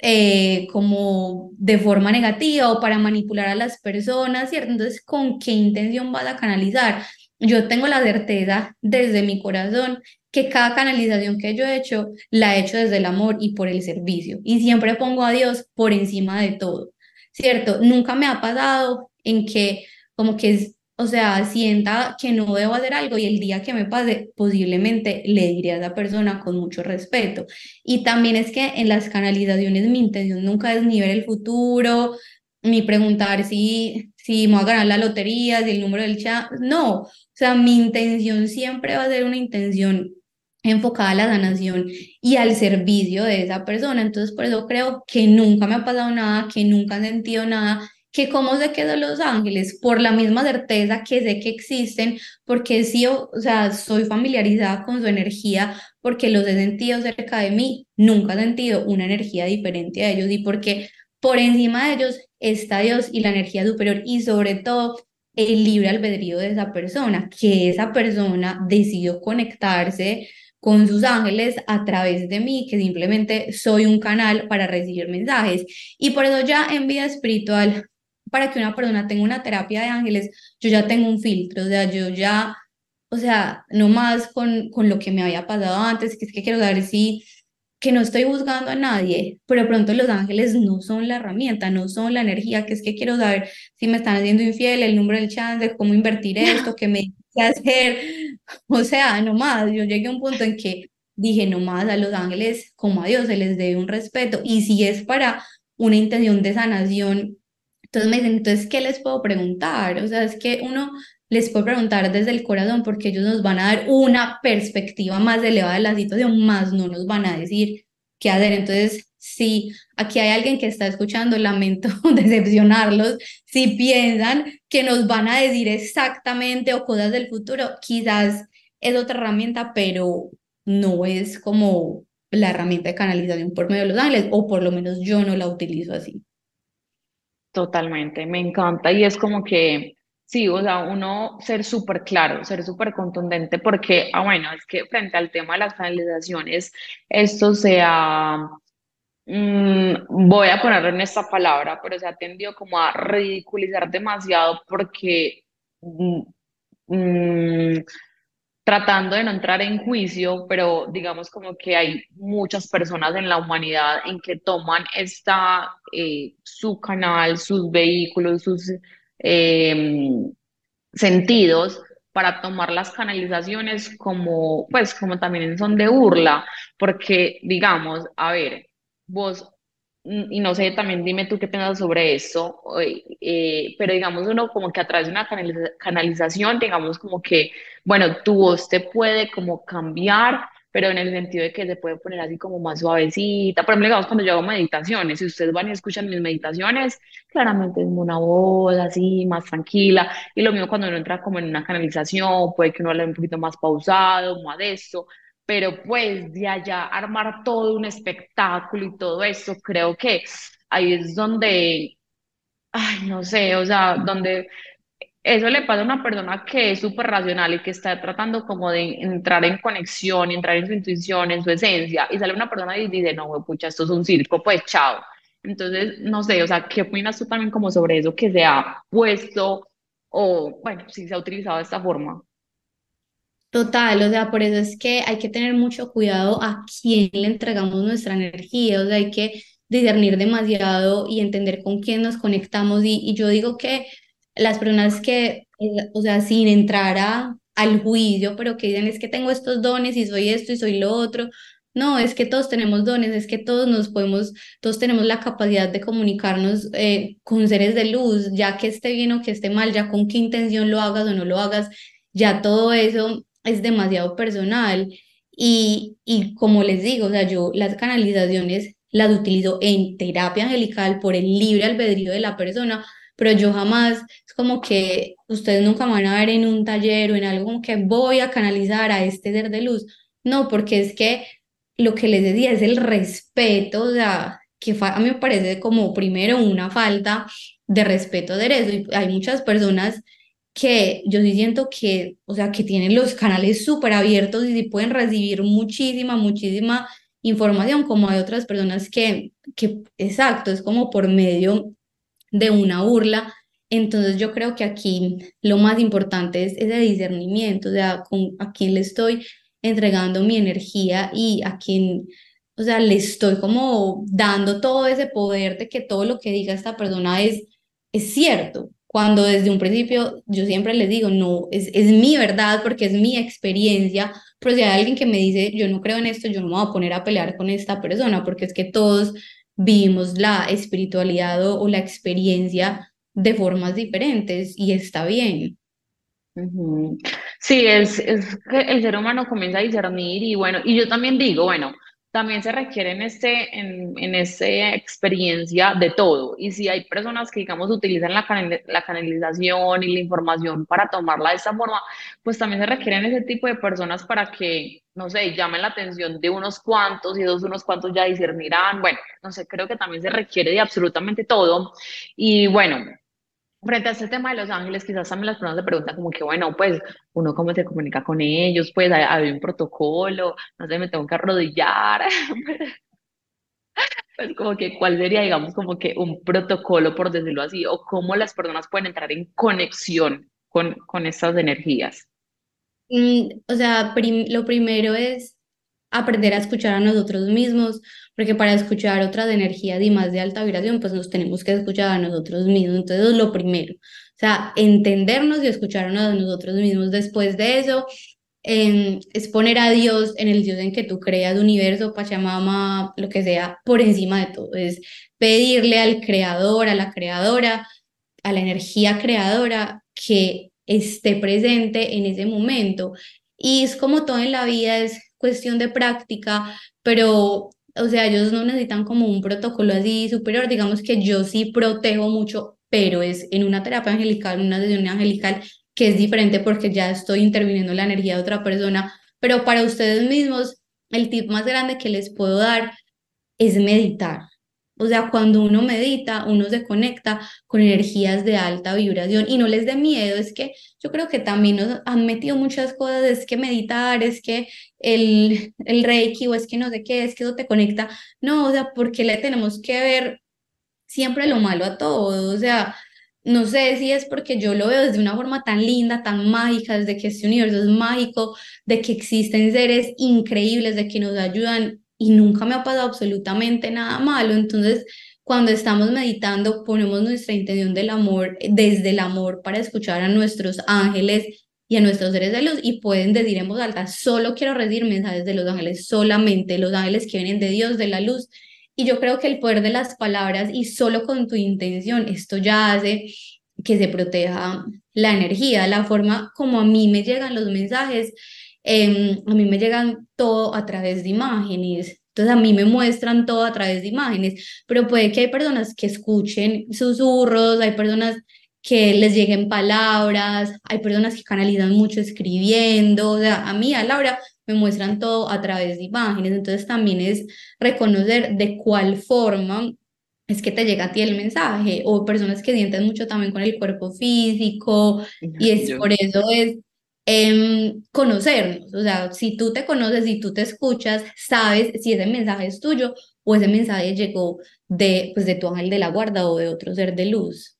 eh, como de forma negativa o para manipular a las personas, ¿cierto? Entonces, ¿con qué intención vas a canalizar? Yo tengo la certeza desde mi corazón que cada canalización que yo he hecho la he hecho desde el amor y por el servicio. Y siempre pongo a Dios por encima de todo. ¿cierto? Nunca me ha pasado en que como que o sea, sienta que no debo hacer algo y el día que me pase, posiblemente le diré a esa persona con mucho respeto. Y también es que en las canalizaciones mi intención nunca es ni ver el futuro, ni preguntar si, si me voy a ganar la lotería, si el número del chat, no. O sea, mi intención siempre va a ser una intención enfocada a la sanación y al servicio de esa persona. Entonces, por eso creo que nunca me ha pasado nada, que nunca he sentido nada, que cómo sé que Los Ángeles, por la misma certeza que sé que existen, porque sí, o, sea, soy familiarizada con su energía, porque los he sentido cerca de mí, nunca he sentido una energía diferente a ellos y porque por encima de ellos está Dios y la energía superior y sobre todo el libre albedrío de esa persona, que esa persona decidió conectarse con sus ángeles a través de mí, que simplemente soy un canal para recibir mensajes. Y por eso ya en vida espiritual, para que una persona tenga una terapia de ángeles, yo ya tengo un filtro, o sea, yo ya, o sea, no más con, con lo que me había pasado antes, que es que quiero saber si que no estoy juzgando a nadie, pero de pronto los ángeles no son la herramienta, no son la energía, que es que quiero saber si me están haciendo infiel, el número del chance, cómo invertir esto, qué me qué hacer. O sea, nomás, yo llegué a un punto en que dije, nomás a los ángeles, como a Dios, se les debe un respeto. Y si es para una intención de sanación, entonces me dicen, entonces, ¿qué les puedo preguntar? O sea, es que uno les puede preguntar desde el corazón porque ellos nos van a dar una perspectiva más elevada de la situación, más no nos van a decir qué hacer. Entonces, si aquí hay alguien que está escuchando, lamento decepcionarlos, si piensan que nos van a decir exactamente o cosas del futuro, quizás es otra herramienta, pero no es como la herramienta de canalización por medio de los ángeles, o por lo menos yo no la utilizo así. Totalmente, me encanta y es como que, sí, o sea, uno ser súper claro, ser súper contundente, porque, ah, bueno, es que frente al tema de las canalizaciones, esto se ha, mm, voy a ponerlo en esta palabra, pero se ha tendido como a ridiculizar demasiado porque... mm, mm, tratando de no entrar en juicio, pero digamos como que hay muchas personas en la humanidad en que toman esta, eh, su canal, sus vehículos, sus eh, sentidos para tomar las canalizaciones como, pues, como también son de burla, porque digamos, a ver, vos Y no sé, también dime tú qué piensas sobre esto, eh, pero digamos uno como que a través de una canaliza- canalización, digamos como que, bueno, tu voz te puede como cambiar, pero en el sentido de que se puede poner así como más suavecita. Por ejemplo, digamos cuando yo hago meditaciones, si ustedes van y escuchan mis meditaciones, claramente es una voz así, más tranquila, y lo mismo cuando uno entra como en una canalización, puede que uno hable un poquito más pausado, modesto, pero pues de allá armar todo un espectáculo y todo eso, creo que ahí es donde, ay, no sé, o sea, donde eso le pasa a una persona que es súper racional y que está tratando como de entrar en conexión entrar en su intuición, en su esencia, y sale una persona y dice, no, pucha, esto es un circo, pues chao. Entonces, no sé, o sea, ¿qué opinas tú también como sobre eso que se ha puesto o, bueno, si se ha utilizado de esta forma? Total, o sea, por eso es que hay que tener mucho cuidado a quién le entregamos nuestra energía, o sea, hay que discernir demasiado y entender con quién nos conectamos. Y, y yo digo que las personas que, eh, o sea, sin entrar a, al juicio, pero que dicen es que tengo estos dones y soy esto y soy lo otro, no, es que todos tenemos dones, es que todos nos podemos, todos tenemos la capacidad de comunicarnos eh, con seres de luz, ya que esté bien o que esté mal, ya con qué intención lo hagas o no lo hagas, ya todo eso es demasiado personal y, y como les digo, o sea, yo las canalizaciones las utilizo en terapia angelical por el libre albedrío de la persona, pero yo jamás, es como que ustedes nunca me van a ver en un taller o en algo como que voy a canalizar a este ser de luz, no, porque es que lo que les decía es el respeto, o sea, que a mí me parece como primero una falta de respeto de eso, y hay muchas personas que yo sí siento que, o sea, que tienen los canales súper abiertos y pueden recibir muchísima, muchísima información, como hay otras personas que, que, exacto, es como por medio de una burla. Entonces yo creo que aquí lo más importante es ese discernimiento, o sea, con, a quién le estoy entregando mi energía y a quién, o sea, le estoy como dando todo ese poder de que todo lo que diga esta persona es, es cierto. Cuando desde un principio yo siempre les digo, no, es, es mi verdad porque es mi experiencia, pero si hay alguien que me dice, yo no creo en esto, yo no me voy a poner a pelear con esta persona porque es que todos vivimos la espiritualidad o, o la experiencia de formas diferentes y está bien. Sí, es, es que el ser humano comienza a discernir y bueno, y yo también digo, bueno, también se requiere en este, en, en esta experiencia de todo. Y si hay personas que, digamos, utilizan la, canal- la canalización y la información para tomarla de esta forma, pues también se requieren ese tipo de personas para que, no sé, llamen la atención de unos cuantos y esos unos cuantos ya discernirán. Bueno, no sé, creo que también se requiere de absolutamente todo. Y bueno. Frente a este tema de Los Ángeles, quizás también las personas se preguntan como que, bueno, pues, uno cómo se comunica con ellos, pues, hay, hay un protocolo, no sé, me tengo que arrodillar, pues como que, ¿cuál sería, digamos, como que un protocolo, por decirlo así, o cómo las personas pueden entrar en conexión con, con estas energías? Mm, o sea, prim- lo primero es aprender a escuchar a nosotros mismos, porque para escuchar otras energías y más de alta vibración, pues nos tenemos que escuchar a nosotros mismos. Entonces, es lo primero. O sea, entendernos y escucharnos a nosotros mismos. Después de eso, em, es poner a Dios en el Dios en que tú creas, universo, Pachamama, lo que sea, por encima de todo. Es pedirle al creador, a la creadora, a la energía creadora que esté presente en ese momento. Y es como todo en la vida, es cuestión de práctica, pero o sea, ellos no necesitan como un protocolo así superior, digamos que yo sí protejo mucho, pero es en una terapia angelical, una sesión angelical, que es diferente porque ya estoy interviniendo la energía de otra persona, pero para ustedes mismos, el tip más grande que les puedo dar es meditar. O sea, cuando uno medita, uno se conecta con energías de alta vibración y no les dé miedo. Es que yo creo que también nos han metido muchas cosas, es que meditar, es que el, el reiki o es que no sé qué, es que eso te conecta. No, o sea, porque le tenemos que ver siempre lo malo a todo? O sea, no sé si es porque yo lo veo desde una forma tan linda, tan mágica, desde que este universo es mágico, de que existen seres increíbles, de que nos ayudan y nunca me ha pasado absolutamente nada malo. Entonces, cuando estamos meditando, ponemos nuestra intención del amor, desde el amor para escuchar a nuestros ángeles y a nuestros seres de luz y pueden decir en voz alta, solo quiero recibir mensajes de los ángeles, solamente los ángeles que vienen de Dios, de la luz. Y yo creo que el poder de las palabras y solo con tu intención, esto ya hace que se proteja la energía, la forma como a mí me llegan los mensajes Em, a mí me llegan todo a través de imágenes. Entonces a mí me muestran todo a través de imágenes, pero puede que hay personas que escuchen susurros, hay personas que les lleguen palabras, hay personas que canalizan mucho escribiendo, o sea, a mí, a Laura, me muestran todo a través de imágenes, entonces también es reconocer de cuál forma es que te llega a ti el mensaje, o personas que sienten mucho también con el cuerpo físico, y es por eso es Em, conocernos. O sea, si tú te conoces, y tú te escuchas, sabes si ese mensaje es tuyo o ese mensaje llegó de, pues, de tu ángel de la guarda o de otro ser de luz.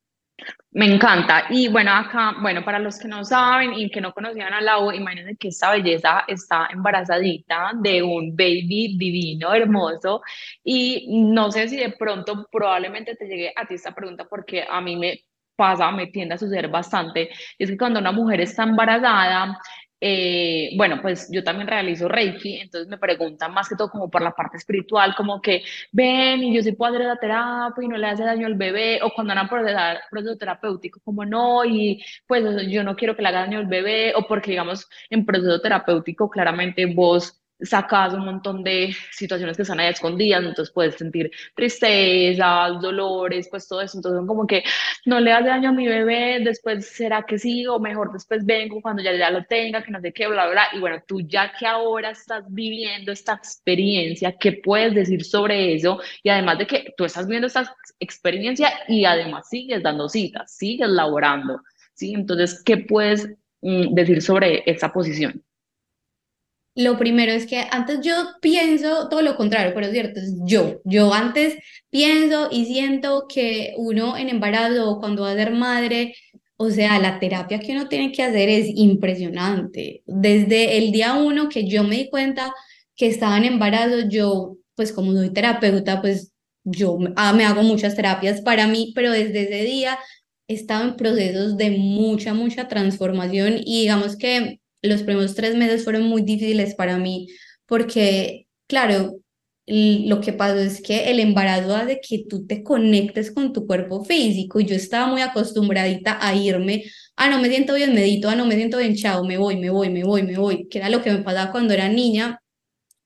Me encanta. Y bueno, acá, bueno, para los que no saben y que no conocían a Lau, imagínense que esta belleza está embarazadita de un baby divino, hermoso. Y no sé si de pronto probablemente te llegue a ti esta pregunta porque a mí me pasa, me tiende a suceder bastante, es que cuando una mujer está embarazada, eh, bueno, pues yo también realizo Reiki, entonces me preguntan más que todo como por la parte espiritual, como que ven y yo sí puedo hacer la terapia y no le hace daño al bebé, o cuando van a proceso terapéutico, como no, y pues yo no quiero que le haga daño al bebé, o porque digamos en proceso terapéutico claramente vos sacas un montón de situaciones que están ahí escondidas, entonces puedes sentir tristeza, dolores, pues todo eso, entonces como que no le hace daño a mi bebé, después será que sí, o mejor después vengo cuando ya, ya lo tenga, que no sé qué, bla, bla, y bueno, tú ya que ahora estás viviendo esta experiencia, ¿qué puedes decir sobre eso? Y además de que tú estás viviendo esta experiencia y además sigues dando citas, sigues laborando, ¿sí? Entonces, ¿qué puedes mm, decir sobre esa posición? Lo primero es que antes yo pienso todo lo contrario, pero es cierto, es yo. Yo antes pienso y siento que uno en embarazo o cuando va a ser madre, o sea, la terapia que uno tiene que hacer es impresionante. Desde el día uno que yo me di cuenta que estaba en embarazo, yo, pues como soy terapeuta, pues yo ah, me hago muchas terapias para mí, pero desde ese día he estado en procesos de mucha, mucha transformación y digamos que los primeros tres meses fueron muy difíciles para mí porque, claro, lo que pasó es que el embarazo hace que tú te conectes con tu cuerpo físico. Y yo estaba muy acostumbradita a irme, ah, no me siento bien, medito, ah, no me siento bien, chao, me voy, me voy, me voy, me voy, que era lo que me pasaba cuando era niña,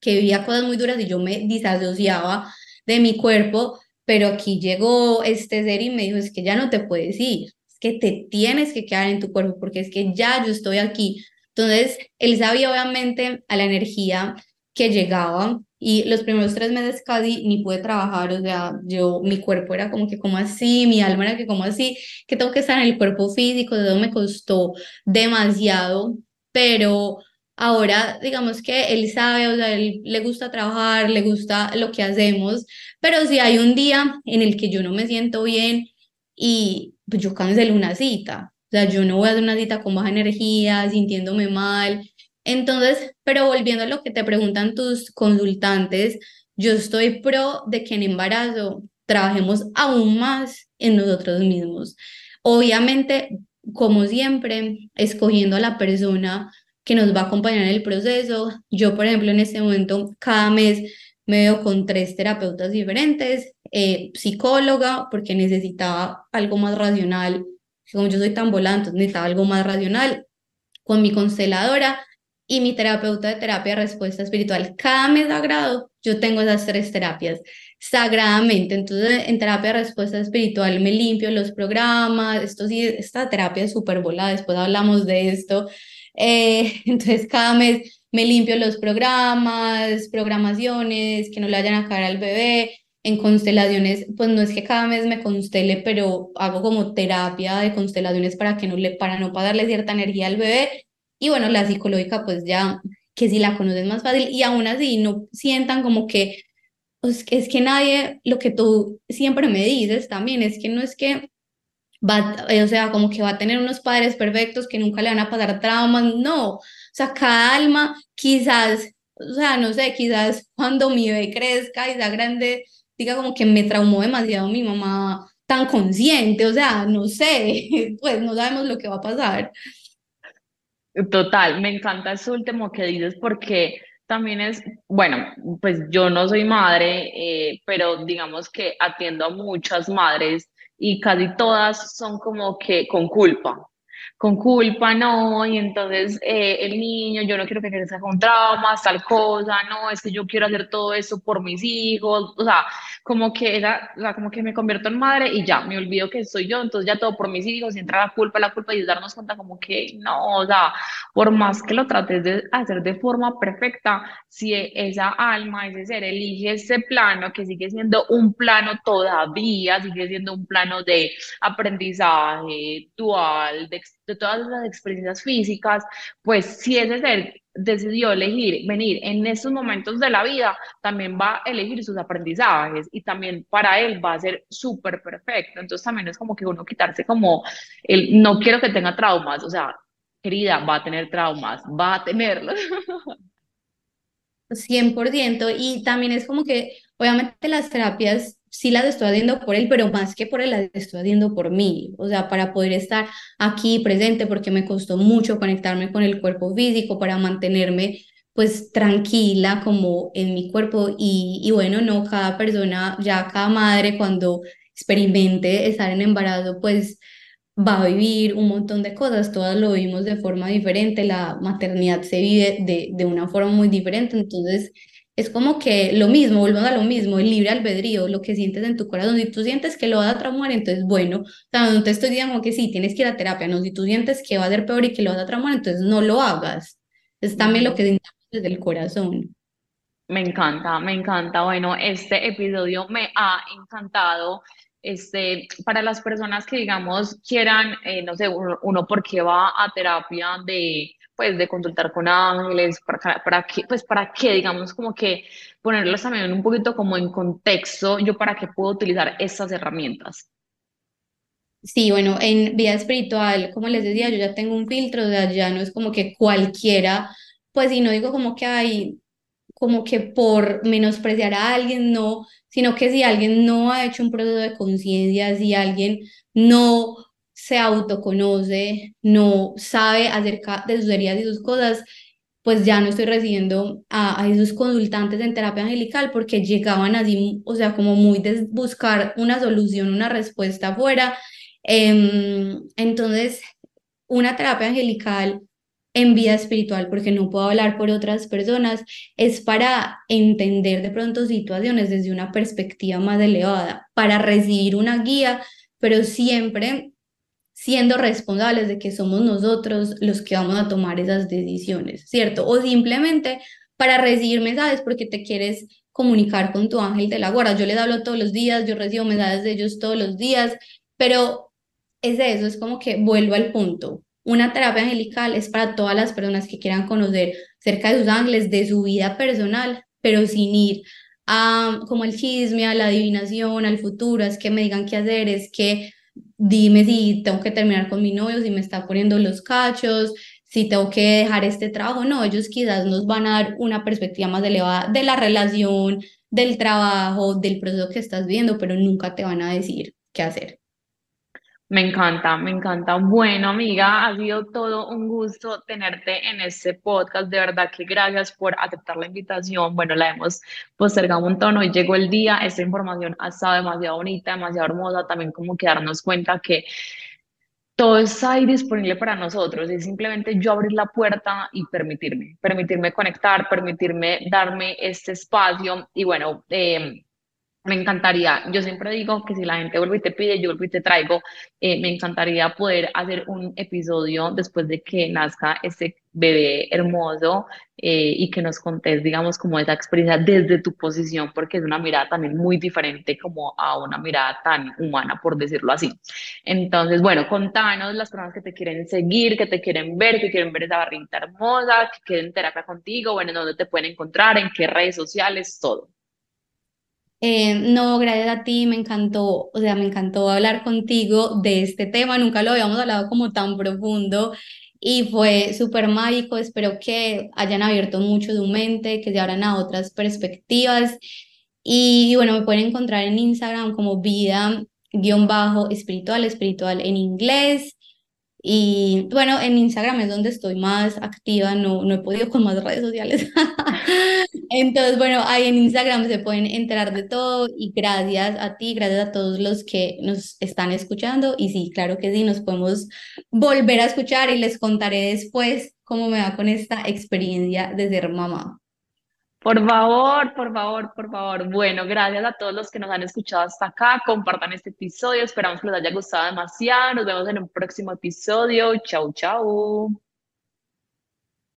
que vivía cosas muy duras y yo me disasociaba de mi cuerpo, pero aquí llegó este ser y me dijo, es que ya no te puedes ir, es que te tienes que quedar en tu cuerpo porque es que ya yo estoy aquí, entonces, él sabía obviamente a la energía que llegaba y los primeros tres meses casi ni pude trabajar, o sea, yo, mi cuerpo era como que como así, mi alma era que como así, que tengo que estar en el cuerpo físico, eso me costó demasiado, pero ahora digamos que él sabe, o sea, él le gusta trabajar, le gusta lo que hacemos, pero si hay un día en el que yo no me siento bien y pues yo cancelo una cita, sea, yo no voy a hacer una cita con baja energía, sintiéndome mal. Entonces, pero volviendo a lo que te preguntan tus consultantes, yo estoy pro de que en embarazo trabajemos aún más en nosotros mismos. Obviamente, como siempre, escogiendo a la persona que nos va a acompañar en el proceso. Yo, por ejemplo, en este momento, cada mes me veo con tres terapeutas diferentes, eh, psicóloga, porque necesitaba algo más racional como yo soy tan volante, necesitaba algo más racional con mi consteladora y mi terapeuta de terapia respuesta espiritual. Cada mes sagrado yo tengo esas tres terapias sagradamente. Entonces, en terapia de respuesta espiritual me limpio los programas. Esto sí, esta terapia es súper volada, después hablamos de esto. Eh, entonces, cada mes me limpio los programas, programaciones, que no le vayan a caer al bebé. En constelaciones, pues no es que cada mes me constele, pero hago como terapia de constelaciones para que no le, para no pagarle cierta energía al bebé. Y bueno, la psicológica, pues ya que si la conoces más fácil y aún así no sientan como que es que, es que nadie, lo que tú siempre me dices también, es que no es que va, eh, o sea, como que va a tener unos padres perfectos que nunca le van a pasar traumas, no, o sea, cada alma quizás, o sea, no sé, quizás cuando mi bebé crezca y sea grande, diga como que me traumó demasiado mi mamá tan consciente, o sea, no sé, pues no sabemos lo que va a pasar. Total, me encanta eso último que dices porque también es, bueno, pues yo no soy madre, eh, pero digamos que atiendo a muchas madres y casi todas son como que con culpa con culpa, no, y entonces eh, el niño, yo no quiero que crezca con traumas, tal cosa, no, es que yo quiero hacer todo eso por mis hijos, o sea, como que era, o sea, como que me convierto en madre y ya, me olvido que soy yo, entonces ya todo por mis hijos, y entra la culpa, la culpa, y darnos cuenta como que no, o sea, por más que lo trates de hacer de forma perfecta, si esa alma, ese ser elige ese plano, que sigue siendo un plano todavía, sigue siendo un plano de aprendizaje dual, de de todas las experiencias físicas, pues si ese ser decidió elegir venir en estos momentos de la vida, también va a elegir sus aprendizajes y también para él va a ser súper perfecto. Entonces también es como que uno quitarse como el no quiero que tenga traumas, o sea, querida, va a tener traumas, va a tenerlos. 100%. Y también es como que, obviamente, las terapias sí las estoy haciendo por él, pero más que por él, las estoy haciendo por mí, o sea, para poder estar aquí presente, porque me costó mucho conectarme con el cuerpo físico, para mantenerme pues tranquila como en mi cuerpo. Y, y bueno, no, cada persona, ya cada madre cuando experimente estar en embarazo, pues va a vivir un montón de cosas, todas lo vivimos de forma diferente, la maternidad se vive de, de una forma muy diferente, entonces es como que lo mismo, volvemos a lo mismo, el libre albedrío, lo que sientes en tu corazón. Si tú sientes que lo vas a traumar, entonces bueno, o sea, no te estoy diciendo que sí, tienes que ir a terapia, no, si tú sientes que va a ser peor y que lo vas a traumar, entonces no lo hagas. Es también lo que desde el corazón. Me encanta, me encanta. Bueno, este episodio me ha encantado. Este, para las personas que, digamos, quieran, eh, no sé, uno, uno porque va a terapia de pues de consultar con ángeles, para, para que, pues para qué, digamos, como que ponerlos también un poquito como en contexto, yo para qué puedo utilizar estas herramientas. Sí, bueno, en vida espiritual, como les decía, yo ya tengo un filtro, o sea, ya no es como que cualquiera, pues y no digo como que hay, como que por menospreciar a alguien, no, sino que si alguien no ha hecho un proceso de conciencia, si alguien no se autoconoce, no sabe acerca de sus heridas y sus cosas, pues ya no estoy recibiendo a, esos consultantes en terapia angelical porque llegaban así, o sea, como muy de buscar una solución, una respuesta afuera. Em, entonces, una terapia angelical en vida espiritual, porque no puedo hablar por otras personas, es para entender de pronto situaciones desde una perspectiva más elevada, para recibir una guía, pero siempre siendo responsables de que somos nosotros los que vamos a tomar esas decisiones, ¿cierto? O simplemente para recibir mensajes porque te quieres comunicar con tu ángel de la guarda. Yo les hablo todos los días, yo recibo mensajes de ellos todos los días, pero es de eso, es como que vuelvo al punto. Una terapia angelical es para todas las personas que quieran conocer cerca de sus ángeles, de su vida personal, pero sin ir a como el chisme, a la adivinación, al futuro, es que me digan qué hacer, es que dime si tengo que terminar con mi novio, si me está poniendo los cachos, si tengo que dejar este trabajo. No, ellos quizás nos van a dar una perspectiva más elevada de la relación, del trabajo, del proceso que estás viendo, pero nunca te van a decir qué hacer. Me encanta, me encanta. Bueno, amiga, ha sido todo un gusto tenerte en este podcast. De verdad que gracias por aceptar la invitación. Bueno, la hemos postergado un montón. Hoy llegó el día. Esta información ha estado demasiado bonita, demasiado hermosa. También como que darnos cuenta que Todo está ahí disponible para nosotros, es simplemente yo abrir la puerta y permitirme, permitirme conectar, permitirme darme este espacio y bueno, eh, me encantaría, yo siempre digo que si la gente vuelve y te pide, yo vuelvo y te traigo, eh, me encantaría poder hacer un episodio después de que nazca este bebé hermoso eh, y que nos contés, digamos, como esa experiencia desde tu posición, porque es una mirada también muy diferente como a una mirada tan humana, por decirlo así. Entonces, bueno, contanos las personas que te quieren seguir, que te quieren ver, que quieren ver esa barrita hermosa, que quieren terapia contigo, bueno, en dónde te pueden encontrar, en qué redes sociales, todo. Eh, no, gracias a ti, me encantó, o sea, me encantó hablar contigo de este tema, nunca lo habíamos hablado como tan profundo y fue súper mágico, espero que hayan abierto mucho su mente, que se abran a otras perspectivas y bueno, me pueden encontrar en Instagram como vida guion bajo espiritual, espiritual en inglés. Y bueno, en Instagram es donde estoy más activa, no, no he podido con más redes sociales. Entonces, bueno, ahí en Instagram se pueden enterar de todo y gracias a ti, gracias a todos los que nos están escuchando. Y sí, claro que sí, nos podemos volver a escuchar y les contaré después cómo me va con esta experiencia de ser mamá. Por favor, por favor, por favor. Bueno, gracias a todos los que nos han escuchado hasta acá. Compartan este episodio. Esperamos que les haya gustado demasiado. Nos vemos en un próximo episodio. Chau, chau.